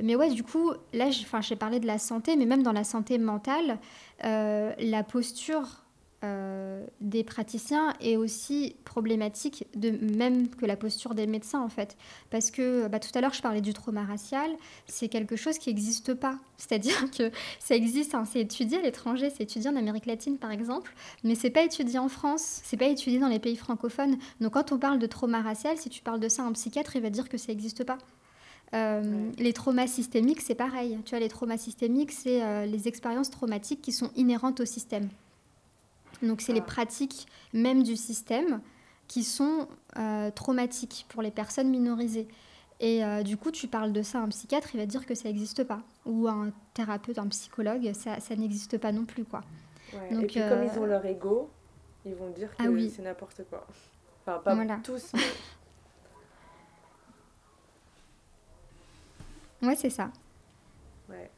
Speaker 2: mais ouais, du coup, là, j'ai parlé de la santé, mais même dans la santé mentale, la posture euh, des praticiens est aussi problématique, de, même que la posture des médecins en fait. Parce que bah, tout à l'heure je parlais du trauma racial, c'est quelque chose qui n'existe pas. C'est-à-dire que ça existe, hein, c'est étudié à l'étranger, c'est étudié en Amérique latine par exemple, mais c'est pas étudié en France, c'est pas étudié dans les pays francophones. Donc quand on parle de trauma racial, si tu parles de ça à un psychiatre, il va dire que ça n'existe pas. Euh, les traumas systémiques, c'est pareil. Tu vois, les traumas systémiques, c'est euh, les expériences traumatiques qui sont inhérentes au système. Donc c'est les ah. pratiques même du système qui sont euh, traumatiques pour les personnes minorisées. Et euh, du coup, tu parles de ça à un psychiatre, il va dire que ça n'existe pas. Ou un thérapeute, un psychologue, ça, ça n'existe pas non plus. quoi.
Speaker 1: Donc, et puis comme ils ont euh, leur ego, ils vont dire ah que c'est n'importe quoi. Enfin, pas tous, mais...
Speaker 2: Ouais, c'est ça.
Speaker 1: Ouais.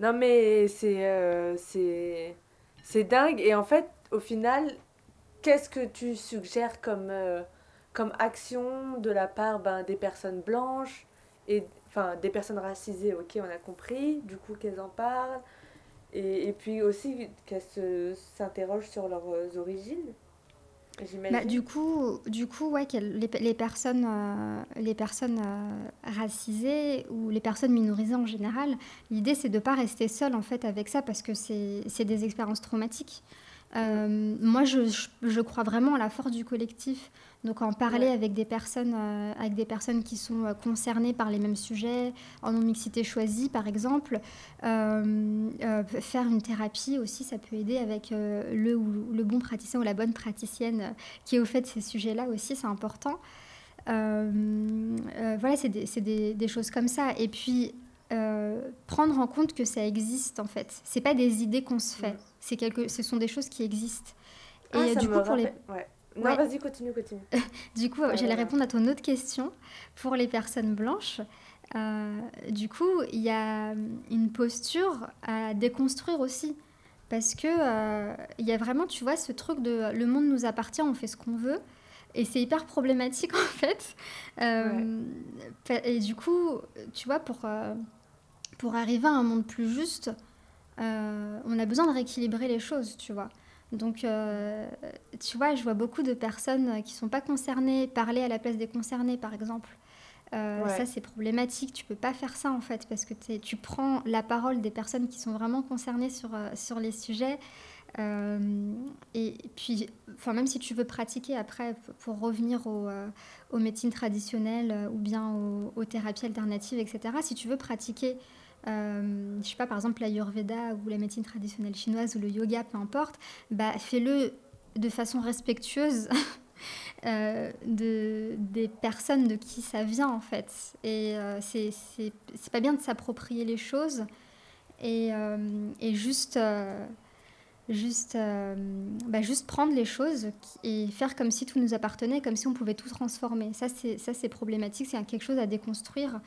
Speaker 1: Non, mais c'est... c'est c'est dingue. Et en fait, au final, qu'est-ce que tu suggères comme, euh, action de la part ben, des personnes blanches et enfin des personnes racisées, ok, on a compris, du coup qu'elles en parlent, et, et puis aussi qu'elles s'interrogent sur leurs origines.
Speaker 2: Bah, du coup, du coup ouais, les, personnes, euh, les personnes euh, racisées ou les personnes minorisées en général, l'idée c'est de ne pas rester seule en fait avec ça parce que c'est des expériences traumatiques. Euh, moi, je, je, crois vraiment à la force du collectif. Donc, en parler avec, des personnes, euh, avec des personnes qui sont euh, concernées par les mêmes sujets, en non-mixité choisie, par exemple, faire une thérapie aussi, ça peut aider avec le, ou, le bon praticien ou la bonne praticienne qui est au fait de ces sujets-là aussi, c'est important. voilà, c'est des, des, des, choses comme ça. Et puis, prendre en compte que ça existe, en fait. C'est pas des idées qu'on se fait. C'est quelque, ce sont des choses qui existent.
Speaker 1: Et ah, du coup, pour les... Ouais. Non, vas-y, continue, continue.
Speaker 2: du coup, j'allais répondre à ton autre question. Pour les personnes blanches, euh, du coup, il y a une posture à déconstruire aussi. Parce que euh, il y a vraiment, tu vois, ce truc de le monde nous appartient, on fait ce qu'on veut. Et c'est hyper problématique, en fait. Euh, et du coup, tu vois, pour, pour arriver à un monde plus juste, euh, on a besoin de rééquilibrer les choses, tu vois. Donc, euh, tu vois, je vois beaucoup de personnes qui sont pas concernées parler à la place des concernés, par exemple. Euh, ça, c'est problématique. Tu peux pas faire ça, en fait, parce que tu prends la parole des personnes qui sont vraiment concernées sur, sur les sujets. et, puis, enfin, même si tu veux pratiquer après, pour revenir aux, aux médecines traditionnelles ou bien aux, aux, thérapies alternatives, etc., si tu veux pratiquer euh, je sais pas, par exemple l'Ayurveda ou la médecine traditionnelle chinoise ou le yoga, peu importe, bah, fais-le de façon respectueuse euh, de, des personnes de qui ça vient en fait. Et euh, c'est pas bien de s'approprier les choses et, euh, et juste, juste, bah, juste prendre les choses et faire comme si tout nous appartenait, comme si on pouvait tout transformer. Ça, c'est problématique, c'est quelque chose à déconstruire.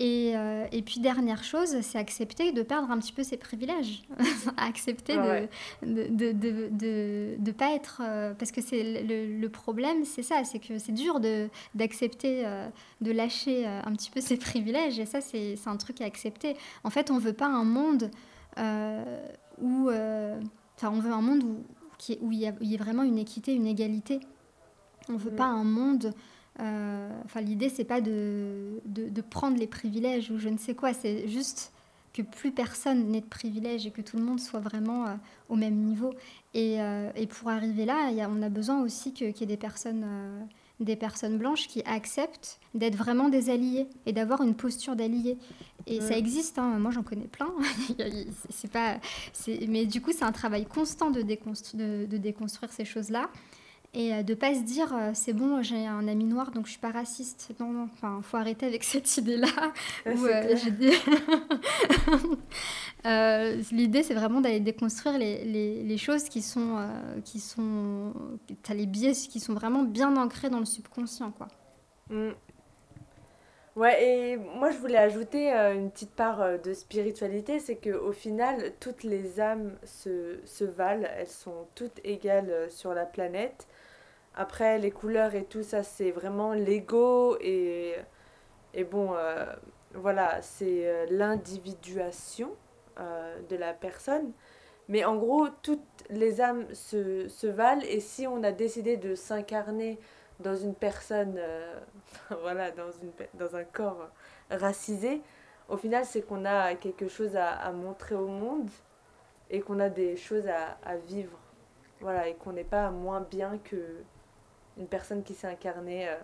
Speaker 2: Et, euh, et, puis dernière chose, c'est accepter de perdre un petit peu ses privilèges, accepter de de, de, de, de, pas être... Euh, parce que c'est le, le, problème, c'est ça, c'est que c'est dur d'accepter, euh, de, lâcher un petit peu ses privilèges, et ça c'est un truc à accepter. En fait, on veut pas un monde où... Enfin, on veut un monde où, où il, y a, il y a vraiment une équité, une égalité. On veut mm. pas un monde euh, enfin, l'idée, c'est pas de, de, prendre les privilèges ou je ne sais quoi, c'est juste que plus personne n'ait de privilèges et que tout le monde soit vraiment euh, au même niveau. Et, euh, et, pour arriver là, y a, on a besoin aussi qu'il y ait des personnes, des personnes blanches qui acceptent d'être vraiment des alliés et d'avoir une posture d'allié. Et ça existe, hein. moi j'en connais plein. c'est pas, mais du coup, c'est un travail constant de, déconstru de, de déconstruire ces choses-là. Et de ne pas se dire c'est bon j'ai un ami noir donc je suis pas raciste non non enfin faut arrêter avec cette idée là l'idée c'est vraiment d'aller déconstruire les, les, les, choses qui sont qui sont as les biais qui sont vraiment bien ancrés dans le subconscient quoi mm.
Speaker 1: Ouais, et moi je voulais ajouter euh, une petite part euh, de spiritualité, c'est qu'au final, toutes les âmes se, se valent, elles sont toutes égales euh, sur la planète. Après, les couleurs et tout ça, c'est vraiment l'ego et, et bon, voilà, c'est l'individuation de la personne. Mais en gros, toutes les âmes se, se valent et si on a décidé de s'incarner dans une personne, euh, voilà, dans, une, dans un corps racisé, au final, c'est qu'on a quelque chose à, à, montrer au monde et qu'on a des choses à, à vivre. Voilà, et qu'on n'est pas moins bien que une personne qui s'est incarnée euh,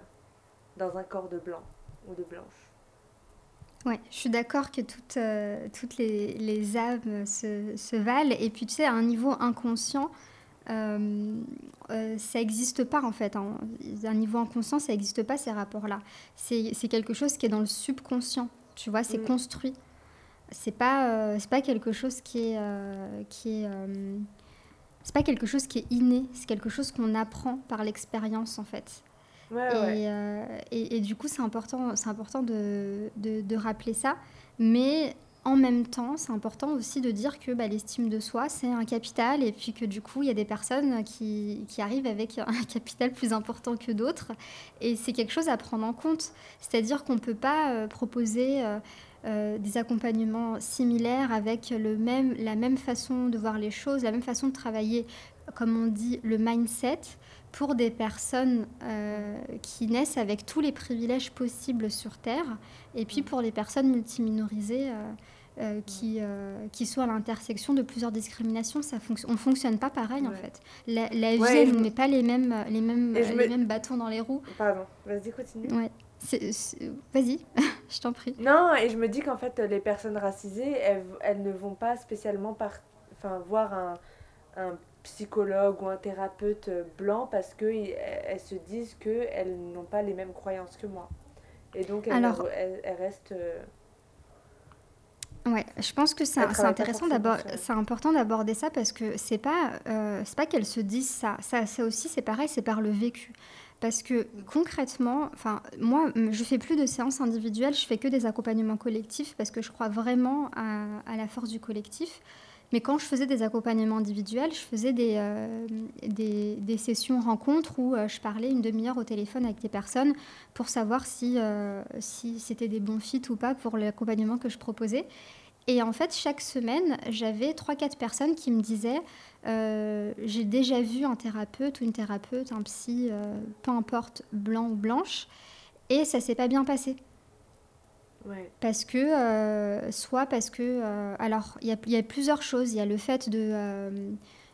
Speaker 1: dans un corps de blanc ou de blanche.
Speaker 2: Ouais, je suis d'accord que toutes, euh, toutes les, les âmes se, se, valent. Et puis, tu sais, à un niveau inconscient, euh, euh, ça n'existe pas en fait. Hein. À un niveau inconscient, ça n'existe pas ces rapports-là. C'est quelque chose qui est dans le subconscient. Tu vois, c'est mm. construit. C'est pas, c'est pas quelque chose qui est, qui est, c'est pas quelque chose qui est inné. C'est quelque chose qu'on apprend par l'expérience en fait. et, et, et, du coup, c'est important, c'est important de, de, de, rappeler ça. Mais en même temps, c'est important aussi de dire que bah, l'estime de soi, c'est un capital et puis que du coup, il y a des personnes qui, qui arrivent avec un capital plus important que d'autres. Et c'est quelque chose à prendre en compte. C'est-à-dire qu'on ne peut pas euh, proposer euh, euh, des accompagnements similaires avec le même, la même façon de voir les choses, la même façon de travailler, comme on dit, le mindset pour des personnes qui naissent avec tous les privilèges possibles sur Terre, et puis pour les personnes multiminorisées euh, qui, euh, qui soit à l'intersection de plusieurs discriminations. Ça fonc on ne fonctionne pas pareil en fait. La, la vie, ne met pas les mêmes, les, mêmes, les mêmes bâtons dans les roues.
Speaker 1: Pardon, vas-y, continue.
Speaker 2: Ouais. Vas-y, je t'en prie.
Speaker 1: Non, et je me dis qu'en fait, les personnes racisées, elles, elles ne vont pas spécialement par, enfin, voir un, un psychologue ou un thérapeute blanc parce qu'elles elles se disent qu'elles n'ont pas les mêmes croyances que moi. Et donc, elles, Alors, elles, elles restent... Euh,
Speaker 2: Ouais, je pense que c'est intéressant d'abord, c'est important d'aborder ça parce que c'est pas, euh, c'est pas qu'elles se disent ça. ça. Ça aussi, c'est pareil, c'est par le vécu. Parce que concrètement, moi, je fais plus de séances individuelles, je fais que des accompagnements collectifs parce que je crois vraiment à, la force du collectif. Mais quand je faisais des accompagnements individuels, je faisais des, euh, des, sessions rencontres où euh, je parlais une demi-heure au téléphone avec des personnes pour savoir si, euh, si c'était des bons fits ou pas pour l'accompagnement que je proposais. Et en fait, chaque semaine, j'avais 3-4 personnes qui me disaient J'ai déjà vu un thérapeute ou une thérapeute, un psy, peu importe, blanc ou blanche, et ça s'est pas bien passé. Parce que, euh, soit parce que, euh, alors, il y, y, a plusieurs choses. Il y a le fait de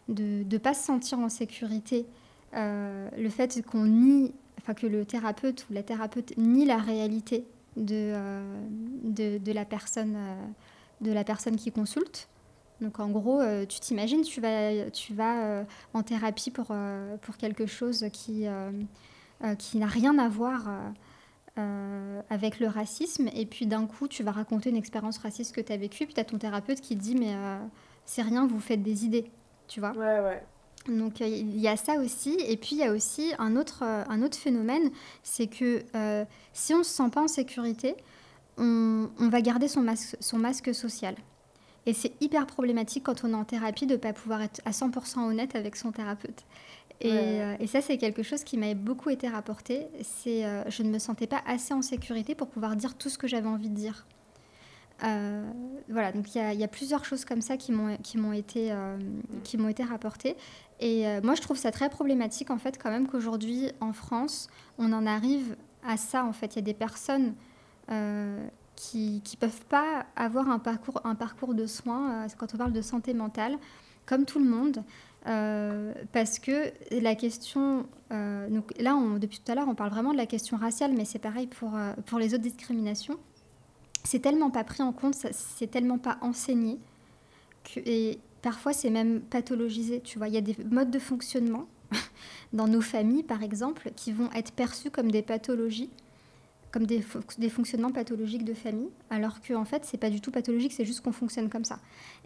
Speaker 2: ne euh, pas se sentir en sécurité, le fait qu'on nie, enfin que le thérapeute ou la thérapeute nie la réalité de, de, de, la, personne, de la personne qui consulte. Donc en gros, tu t'imagines, tu vas, tu vas en thérapie pour, pour quelque chose qui, qui n'a rien à voir euh, avec le racisme, et puis d'un coup, tu vas raconter une expérience raciste que tu as vécue, puis tu as ton thérapeute qui dit Mais euh, c'est rien, vous faites des idées, tu vois
Speaker 1: Ouais, ouais.
Speaker 2: Donc euh, il y a ça aussi, et puis il y a aussi un autre, un autre phénomène, c'est que si on ne se sent pas en sécurité, on, on va garder son masque, son masque social. Et c'est hyper problématique quand on est en thérapie de ne pas pouvoir être à 100% honnête avec son thérapeute. Euh, et, ça, c'est quelque chose qui m'avait beaucoup été rapporté. C'est, euh, je ne me sentais pas assez en sécurité pour pouvoir dire tout ce que j'avais envie de dire. Euh, voilà, donc il y, y, a plusieurs choses comme ça qui m'ont, été, qui m'ont été rapportées. Et moi, je trouve ça très problématique, en fait, quand même, qu'aujourd'hui, en France, on en arrive à ça, en fait. Il y a des personnes qui ne peuvent pas avoir un parcours, un parcours de soins, quand on parle de santé mentale, comme tout le monde. Euh, parce que la question, euh, donc là, depuis tout à l'heure, on parle vraiment de la question raciale, mais c'est pareil pour, euh, pour les autres discriminations. C'est tellement pas pris en compte, c'est tellement pas enseigné, et parfois c'est même pathologisé. Tu vois, il y a des modes de fonctionnement dans nos familles, par exemple, qui vont être perçues comme des pathologies, comme des, des fonctionnements pathologiques de famille, alors qu'en en fait, c'est pas du tout pathologique, c'est juste qu'on fonctionne comme ça.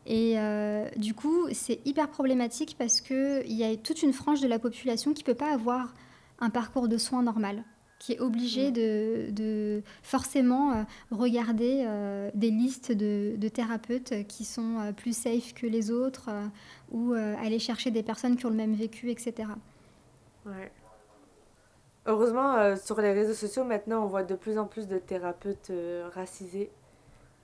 Speaker 2: Et euh, du coup, c'est hyper problématique parce qu'il y a toute une frange de la population qui peut pas avoir un parcours de soins normal qui est obligé de, forcément euh, regarder euh, des listes de, thérapeutes qui sont plus safe que les autres ou aller chercher des personnes qui ont le même vécu, etc.
Speaker 1: Ouais. Heureusement, euh, sur les réseaux sociaux, maintenant, on voit de plus en plus de thérapeutes euh, racisés.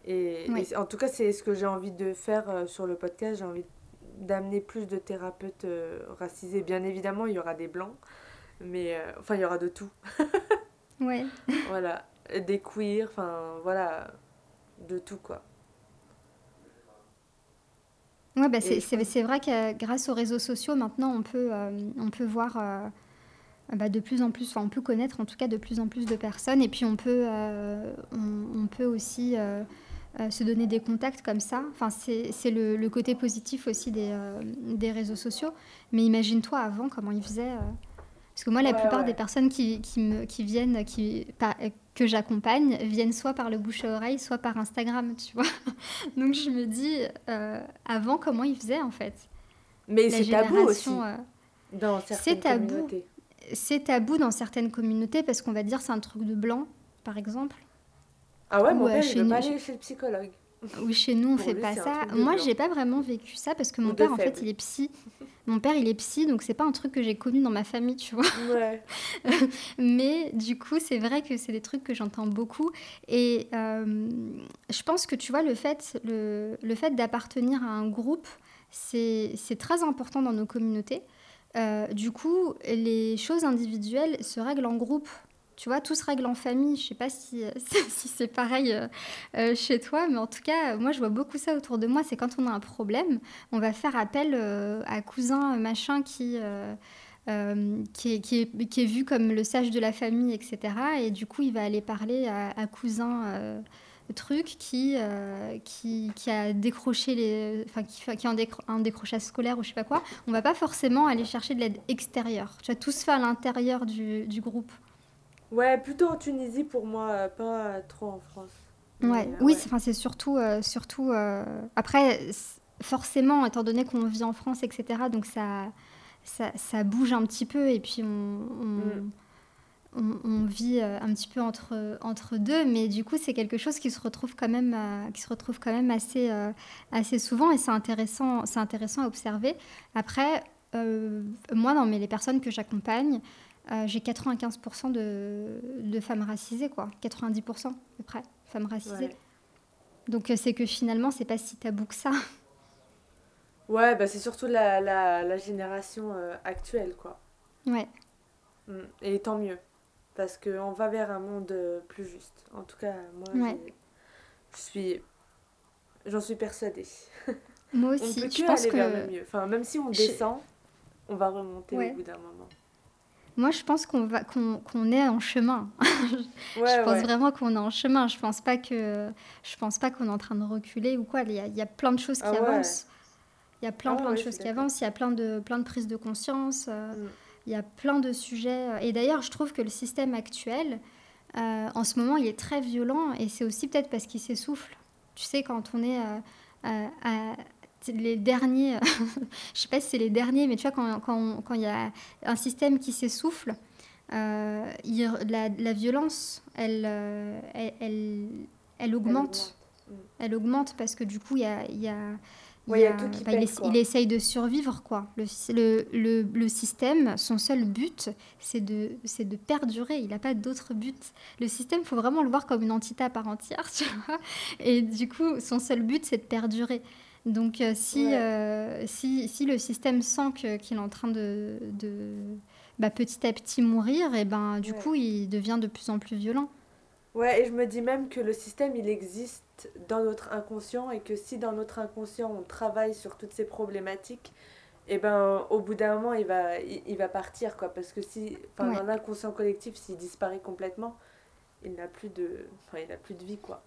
Speaker 1: Et, en tout cas, c'est ce que j'ai envie de faire euh, sur le podcast. J'ai envie d'amener plus de thérapeutes racisés. Bien évidemment, il y aura des blancs, mais enfin, il y aura de tout.
Speaker 2: ouais.
Speaker 1: Voilà. Des queers, enfin, voilà. De tout, quoi.
Speaker 2: Ouais, bah c'est vrai que grâce aux réseaux sociaux, maintenant, on peut, on peut voir bah, de plus en plus, enfin, on peut connaître en tout cas de plus en plus de personnes et puis on peut, euh, on, peut aussi euh, euh, se donner des contacts comme ça. Enfin, c'est le, le, côté positif aussi des, des réseaux sociaux. Mais imagine-toi avant comment ils faisaient. Parce que moi, la plupart des personnes qui, qui, me, qui viennent, qui, que j'accompagne, viennent soit par le bouche à oreille, soit par Instagram, tu vois. Donc je me dis, avant, comment ils faisaient en fait?
Speaker 1: Mais c'est tabou aussi. dans certaines tabou.
Speaker 2: C'est tabou dans certaines communautés parce qu'on va dire c'est un truc de blanc, par exemple.
Speaker 1: Ah ouais, mon père, il veut pas aller chez le psychologue.
Speaker 2: Oui, chez nous, on fait pas ça. Moi, j'ai pas vraiment vécu ça parce que mon père, en fait, il est psy. Mon père, il est psy, donc c'est pas un truc que j'ai connu dans ma famille, tu vois.
Speaker 1: Ouais.
Speaker 2: Mais du coup, c'est vrai que c'est des trucs que j'entends beaucoup. Et euh, je pense que, tu vois, le fait, le, le fait d'appartenir à un groupe, c'est très important dans nos communautés. Euh, du coup, les choses individuelles se règlent en groupe. Tu vois, tout se règle en famille. Je sais pas si, si c'est pareil euh, euh, chez toi, mais en tout cas, moi, je vois beaucoup ça autour de moi. C'est quand on a un problème, on va faire appel à cousin machin qui, qui, est, vu comme le sage de la famille, etc. Et du coup, il va aller parler à, à cousin truc qui, euh, qui, qui, a décroché les, enfin qui, qui a un, décrochage scolaire ou je sais pas quoi, on va pas forcément aller chercher de l'aide extérieure. Tu vas tout se faire à l'intérieur du, du, groupe.
Speaker 1: Ouais, plutôt en Tunisie pour moi, pas trop en France.
Speaker 2: Ouais, oui, c'est c'est surtout, euh, surtout euh, après forcément étant donné qu'on vit en France, etc. Donc ça, ça, ça, bouge un petit peu et puis on, mm on, vit euh, un petit peu entre, entre deux, mais du coup, c'est quelque chose qui se retrouve quand même, euh, qui se retrouve quand même assez, euh, assez souvent et c'est intéressant, c'est intéressant à observer. Après, moi, dans mes, les personnes que j'accompagne, j'ai 95% de, de, femmes racisées, quoi. 90% à peu près, femmes racisées. Donc, c'est que finalement, c'est pas si tabou que ça.
Speaker 1: Ouais, bah c'est surtout la, la, la génération actuelle, quoi.
Speaker 2: Ouais.
Speaker 1: Mm. Et tant mieux parce qu'on va vers un monde euh, plus juste. En tout cas, moi, je suis, j'en suis persuadée.
Speaker 2: Moi aussi.
Speaker 1: on peut je pense aller que vers le mieux. Enfin, même si on descend, on va remonter au bout d'un moment.
Speaker 2: Moi, je pense qu'on va qu'on est en chemin. je pense vraiment qu'on est en chemin. Je pense pas que je pense pas qu'on est en train de reculer ou quoi. Il y a, il y a plein de choses qui ah avancent. Il y a plein ah plein de choses qui avancent. Il y a plein de plein de prises de conscience. Euh, mm. Il y a plein de sujets. Et d'ailleurs, je trouve que le système actuel, euh, en ce moment, il est très violent. Et c'est aussi peut-être parce qu'il s'essouffle. Tu sais, quand on est euh, euh, à, les derniers, je sais pas si c'est les derniers, mais tu vois, quand, quand, quand il y a un système qui s'essouffle, la, la, violence, elle, elle, elle, augmente. Elle augmente parce que du coup, il y a, y a
Speaker 1: il,
Speaker 2: il, essaye de survivre, quoi. Le, le, le, système, son seul but, c'est de, de perdurer. Il n'a pas d'autre but. Le système, il faut vraiment le voir comme une entité à part entière, tu vois. Et du coup, son seul but, c'est de perdurer. Donc, euh, si, euh, si, si, le système sent qu'il est en train de, de bah, petit à petit mourir, et ben, du coup, il devient de plus en plus violent.
Speaker 1: Ouais, et je me dis même que le système, il existe dans notre inconscient et que si dans notre inconscient, on travaille sur toutes ces problématiques, et eh ben au bout d'un moment, il va, il, va partir, quoi. Parce que si, enfin, dans l'inconscient collectif, s'il disparaît complètement, il n'a plus de, enfin, il n'a plus de vie, quoi.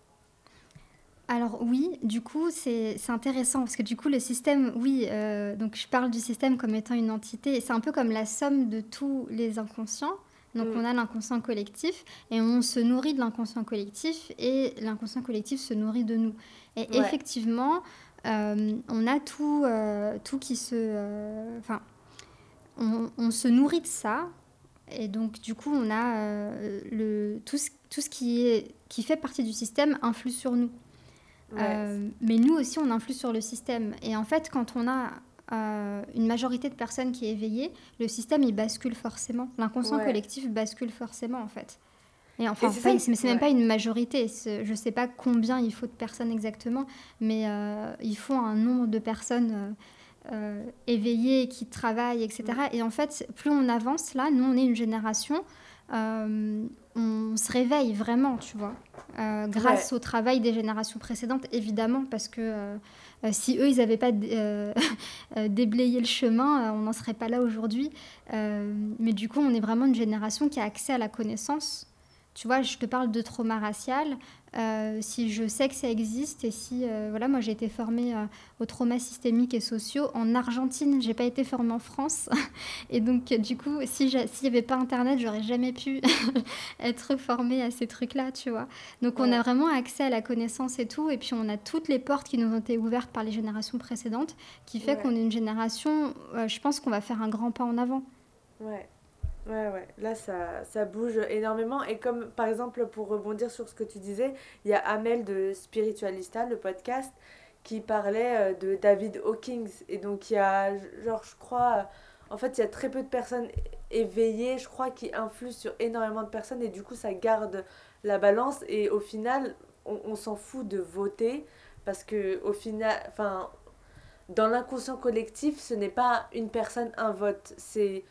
Speaker 2: alors oui, du coup, c'est intéressant parce que du coup, le système, oui, euh, donc je parle du système comme étant une entité, c'est un peu comme la somme de tous les inconscients. Donc mm. on a l'inconscient collectif et on se nourrit de l'inconscient collectif et l'inconscient collectif se nourrit de nous. Et effectivement, euh, on a tout, euh, tout qui se... Enfin, on, se nourrit de ça. Et donc du coup, on a le, tout, ce, tout ce qui, est, qui fait partie du système influe sur nous. Euh, mais nous aussi, on influe sur le système. Et en fait, quand on a euh, une majorité de personnes qui est éveillée, le système, il bascule forcément. L'inconscient collectif bascule forcément, en fait. Et enfin, c'est même pas une majorité. Je sais pas combien il faut de personnes exactement, mais euh, il faut un nombre de personnes éveillées qui travaillent, etc. Et en fait, plus on avance là, nous, on est une génération on se réveille vraiment, tu vois, euh, grâce au travail des générations précédentes, évidemment, parce que euh, euh, si eux, ils n'avaient pas déblayé le chemin, on n'en serait pas là aujourd'hui. mais du coup, on est vraiment une génération qui a accès à la connaissance. Tu vois, je te parle de trauma racial. Euh, si je sais que ça existe et si euh, voilà moi j'ai été formée euh, aux traumas systémiques et sociaux en Argentine. J'ai pas été formée en France. Et donc du coup si s'il n'y avait pas internet j'aurais jamais pu être formée à ces trucs là tu vois. Donc on a vraiment accès à la connaissance et tout. Et puis on a toutes les portes qui nous ont été ouvertes par les générations précédentes qui fait qu'on est une génération je pense qu'on va faire un grand pas en avant.
Speaker 1: Ouais Ouais, ouais, là ça, ça bouge énormément. Et comme par exemple, pour rebondir sur ce que tu disais, il y a Amel de Spiritualista, le podcast, qui parlait euh, de David Hawkins. Et donc il y a, genre, je crois, en fait, il y a très peu de personnes éveillées, je crois, qui influent sur énormément de personnes. Et du coup, ça garde la balance. Et au final, on, on s'en fout de voter parce que au final, enfin, dans l'inconscient collectif, ce n'est pas une personne, un vote. C'est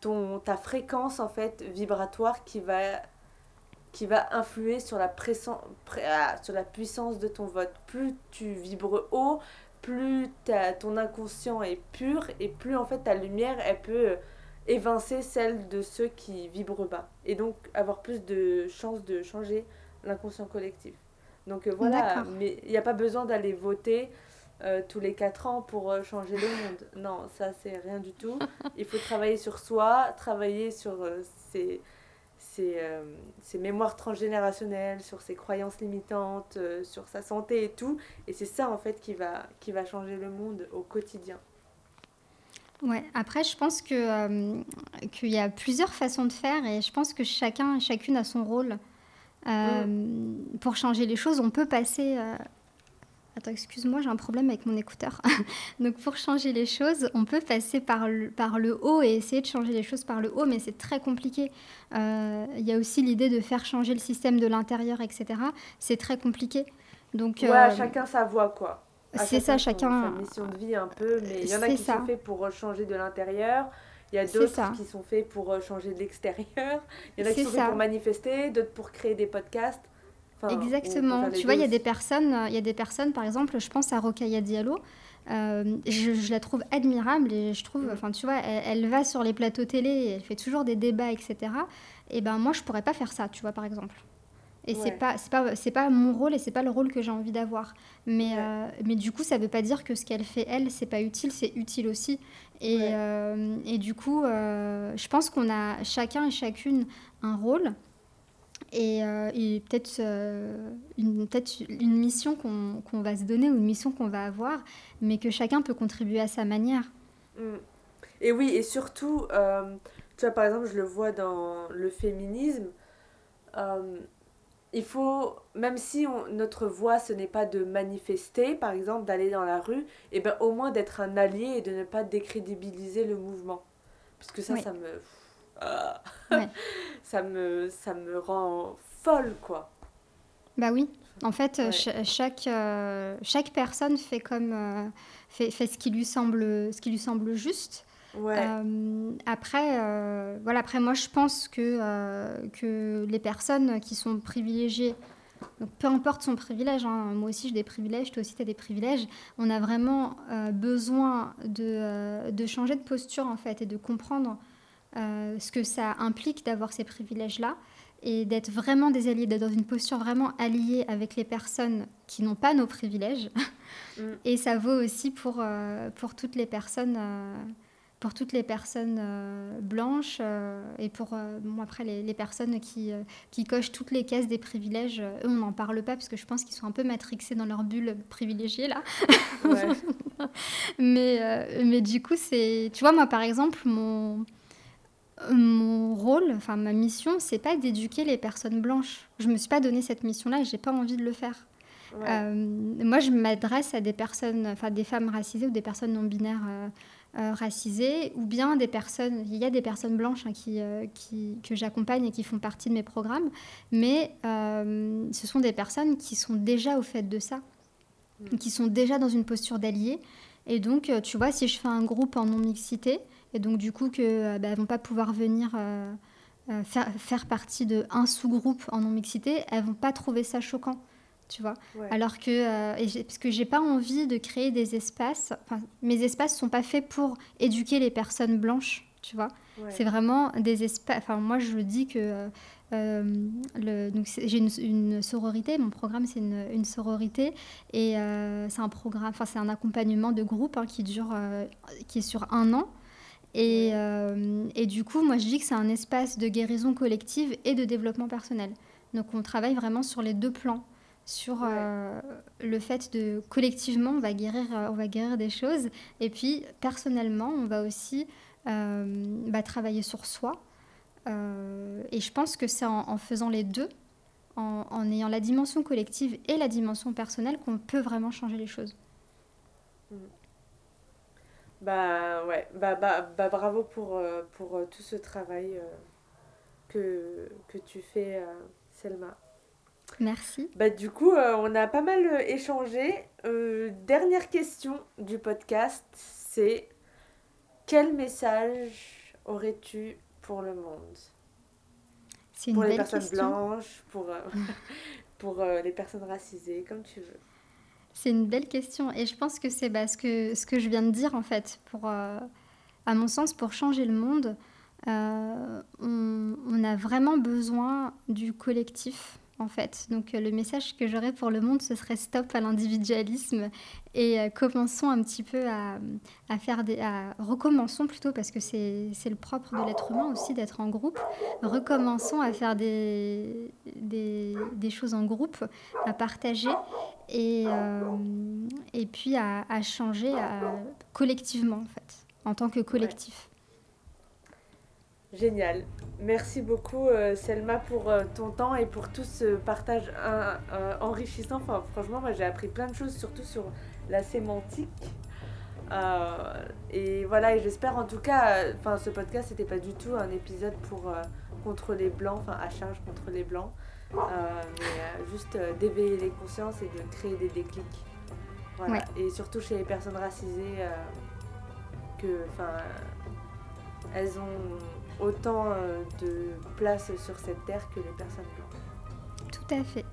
Speaker 1: ton, ta fréquence en fait vibratoire qui va, qui va influer sur la, ah, sur la puissance de ton vote. Plus tu vibres haut, plus ton inconscient est pur et plus en fait ta lumière elle peut évincer celle de ceux qui vibrent bas et donc avoir plus de chances de changer l'inconscient collectif. Donc euh, voilà, mais il n'y a pas besoin d'aller voter euh, tous les 4 ans pour euh, changer le monde. Non, ça c'est rien du tout. Il faut travailler sur soi, travailler sur euh, ses, ses, ses, mémoires transgénérationnelles, sur ses croyances limitantes, sur sa santé et tout. Et c'est ça en fait qui va, qui va changer le monde au quotidien.
Speaker 2: Ouais, après je pense que qu'il y a plusieurs façons de faire et je pense que chacun et chacune a son rôle. Mm. Pour changer les choses, on peut passer Attends, excuse-moi, j'ai un problème avec mon écouteur. Donc pour changer les choses, on peut passer par le, par le haut et essayer de changer les choses par le haut, mais c'est très compliqué. Euh, il y a aussi l'idée de faire changer le système de l'intérieur, etc. C'est très compliqué. Donc,
Speaker 1: ouais, euh, chacun sa voie, quoi.
Speaker 2: C'est ça, chacun.
Speaker 1: Sa mission de vie un peu, mais il y en a qui sont faits pour changer de l'intérieur. Il y a d'autres qui sont faits pour changer de l'extérieur. Il y en a qui sont faits pour manifester, d'autres pour créer des podcasts.
Speaker 2: Exactement. Tu vois, il y a des personnes, il y a des personnes, par exemple, je pense à Rokaya Diallo. Euh, je, la trouve admirable et je trouve, mm. enfin, tu vois, elle, va sur les plateaux télé, elle fait toujours des débats, etc. Et ben moi, je pourrais pas faire ça, tu vois, par exemple. Et c'est pas, c'est pas, c'est pas mon rôle et c'est pas le rôle que j'ai envie d'avoir. Mais, euh, mais du coup, ça veut pas dire que ce qu'elle fait elle, c'est pas utile, c'est utile aussi. Et, euh, et du coup, je pense qu'on a chacun et chacune un rôle et, euh, peut-être euh, une, peut une mission qu'on va se donner ou une mission qu'on va avoir, mais que chacun peut contribuer à sa manière.
Speaker 1: Mm. Et oui, et surtout, euh, tu vois, par exemple, je le vois dans le féminisme, il faut, même si notre voix, ce n'est pas de manifester, par exemple, d'aller dans la rue, et eh ben, au moins d'être un allié et de ne pas décrédibiliser le mouvement. Parce que ça, ça me ça, me, ça me rend folle, quoi.
Speaker 2: Bah oui. En fait, chaque, euh, chaque personne fait comme euh, fait, fait, ce qui lui semble ce qui lui semble juste. Euh, après, voilà. Après, moi, je pense que que les personnes qui sont privilégiées, donc peu importe son privilège, hein, moi aussi j'ai des privilèges, toi aussi tu as des privilèges, on a vraiment besoin de, de changer de posture en fait et de comprendre euh, ce que ça implique d'avoir ces privilèges-là. et d'être vraiment des alliés, d'être dans une posture vraiment alliée avec les personnes qui n'ont pas nos privilèges. Mm. Et ça vaut aussi pour, euh, pour toutes les personnes, euh, pour toutes les personnes euh, blanches et pour bon, après les, les personnes qui, qui cochent toutes les cases des privilèges. Eux, on n'en parle pas parce que je pense qu'ils sont un peu matrixés dans leur bulle privilégiée là. mais, mais du coup, c'est. Tu vois, moi par exemple, mon mon rôle, enfin ma mission, c'est pas d'éduquer les personnes blanches. Je me suis pas donné cette mission-là et j'ai pas envie de le faire. Euh, moi, je m'adresse à des personnes, enfin des femmes racisées ou des personnes non binaires euh, euh, racisées, ou bien des personnes. Il y a des personnes blanches hein, qui, qui, que j'accompagne et qui font partie de mes programmes, mais ce sont des personnes qui sont déjà au fait de ça, mm. qui sont déjà dans une posture d'allié. Et donc, tu vois, si je fais un groupe en non mixité, et donc du coup que euh, bah, vont pas pouvoir venir euh, euh, faire, faire, partie de un sous-groupe en non mixité, elles vont pas trouver ça choquant, tu vois. Alors que et parce que j'ai pas envie de créer des espaces, mes espaces sont pas faits pour éduquer les personnes blanches, tu vois. C'est vraiment des espaces. Enfin moi je dis que euh, donc j'ai une, une, sororité, mon programme c'est une, une, sororité et c'est un programme, enfin c'est un accompagnement de groupe hein, qui dure, qui est sur un an et, euh, et, du coup, moi, je dis que c'est un espace de guérison collective et de développement personnel. Donc, on travaille vraiment sur les deux plans. Sur euh, le fait de collectivement, on va, guérir, euh, on va guérir des choses. Et puis, personnellement, on va aussi bah, travailler sur soi. et je pense que c'est en, faisant les deux, en, en, ayant la dimension collective et la dimension personnelle, qu'on peut vraiment changer les choses.
Speaker 1: Mm. Bah ouais, bah, bah, bah bravo pour, euh, pour euh, tout ce travail euh, que, que tu fais, Selma.
Speaker 2: Merci.
Speaker 1: Bah du coup, on a pas mal échangé. dernière question du podcast, c'est quel message aurais-tu pour le monde? Pour les personnes blanches, pour, pour les personnes racisées, comme tu veux.
Speaker 2: C'est une belle question et je pense que c'est bah, ce, que, je viens de dire en fait. Pour, euh, à mon sens, pour changer le monde, euh, on, a vraiment besoin du collectif en fait. Donc euh, le message que j'aurais pour le monde, ce serait stop à l'individualisme et commençons un petit peu à, à, faire des... À, recommençons plutôt, parce que c'est le propre de l'être humain aussi d'être en groupe, recommençons à faire des, des, des choses en groupe, à partager et, euh, et puis à, changer collectivement en fait, en tant que collectif.
Speaker 1: Génial. Merci beaucoup euh, Selma pour euh, ton temps et pour tout ce partage euh, enrichissant. Enfin, franchement, moi j'ai appris plein de choses, surtout sur la sémantique. et voilà, et j'espère en tout cas, enfin ce podcast n'était pas du tout un épisode pour contre les blancs, enfin à charge contre les blancs, mais juste d'éveiller les consciences et de créer des déclics. Voilà. Et surtout chez les personnes racisées, que, enfin, elles ont autant euh, de place sur cette terre que les personnes blanches.
Speaker 2: Tout à fait.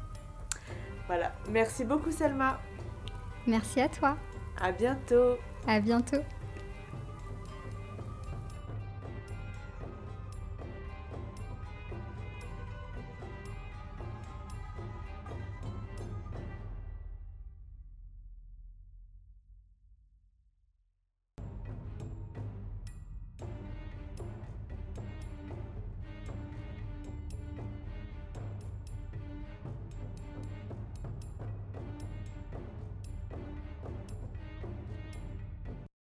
Speaker 1: Voilà. Merci beaucoup Selma.
Speaker 2: Merci à toi.
Speaker 1: À bientôt.
Speaker 2: À bientôt.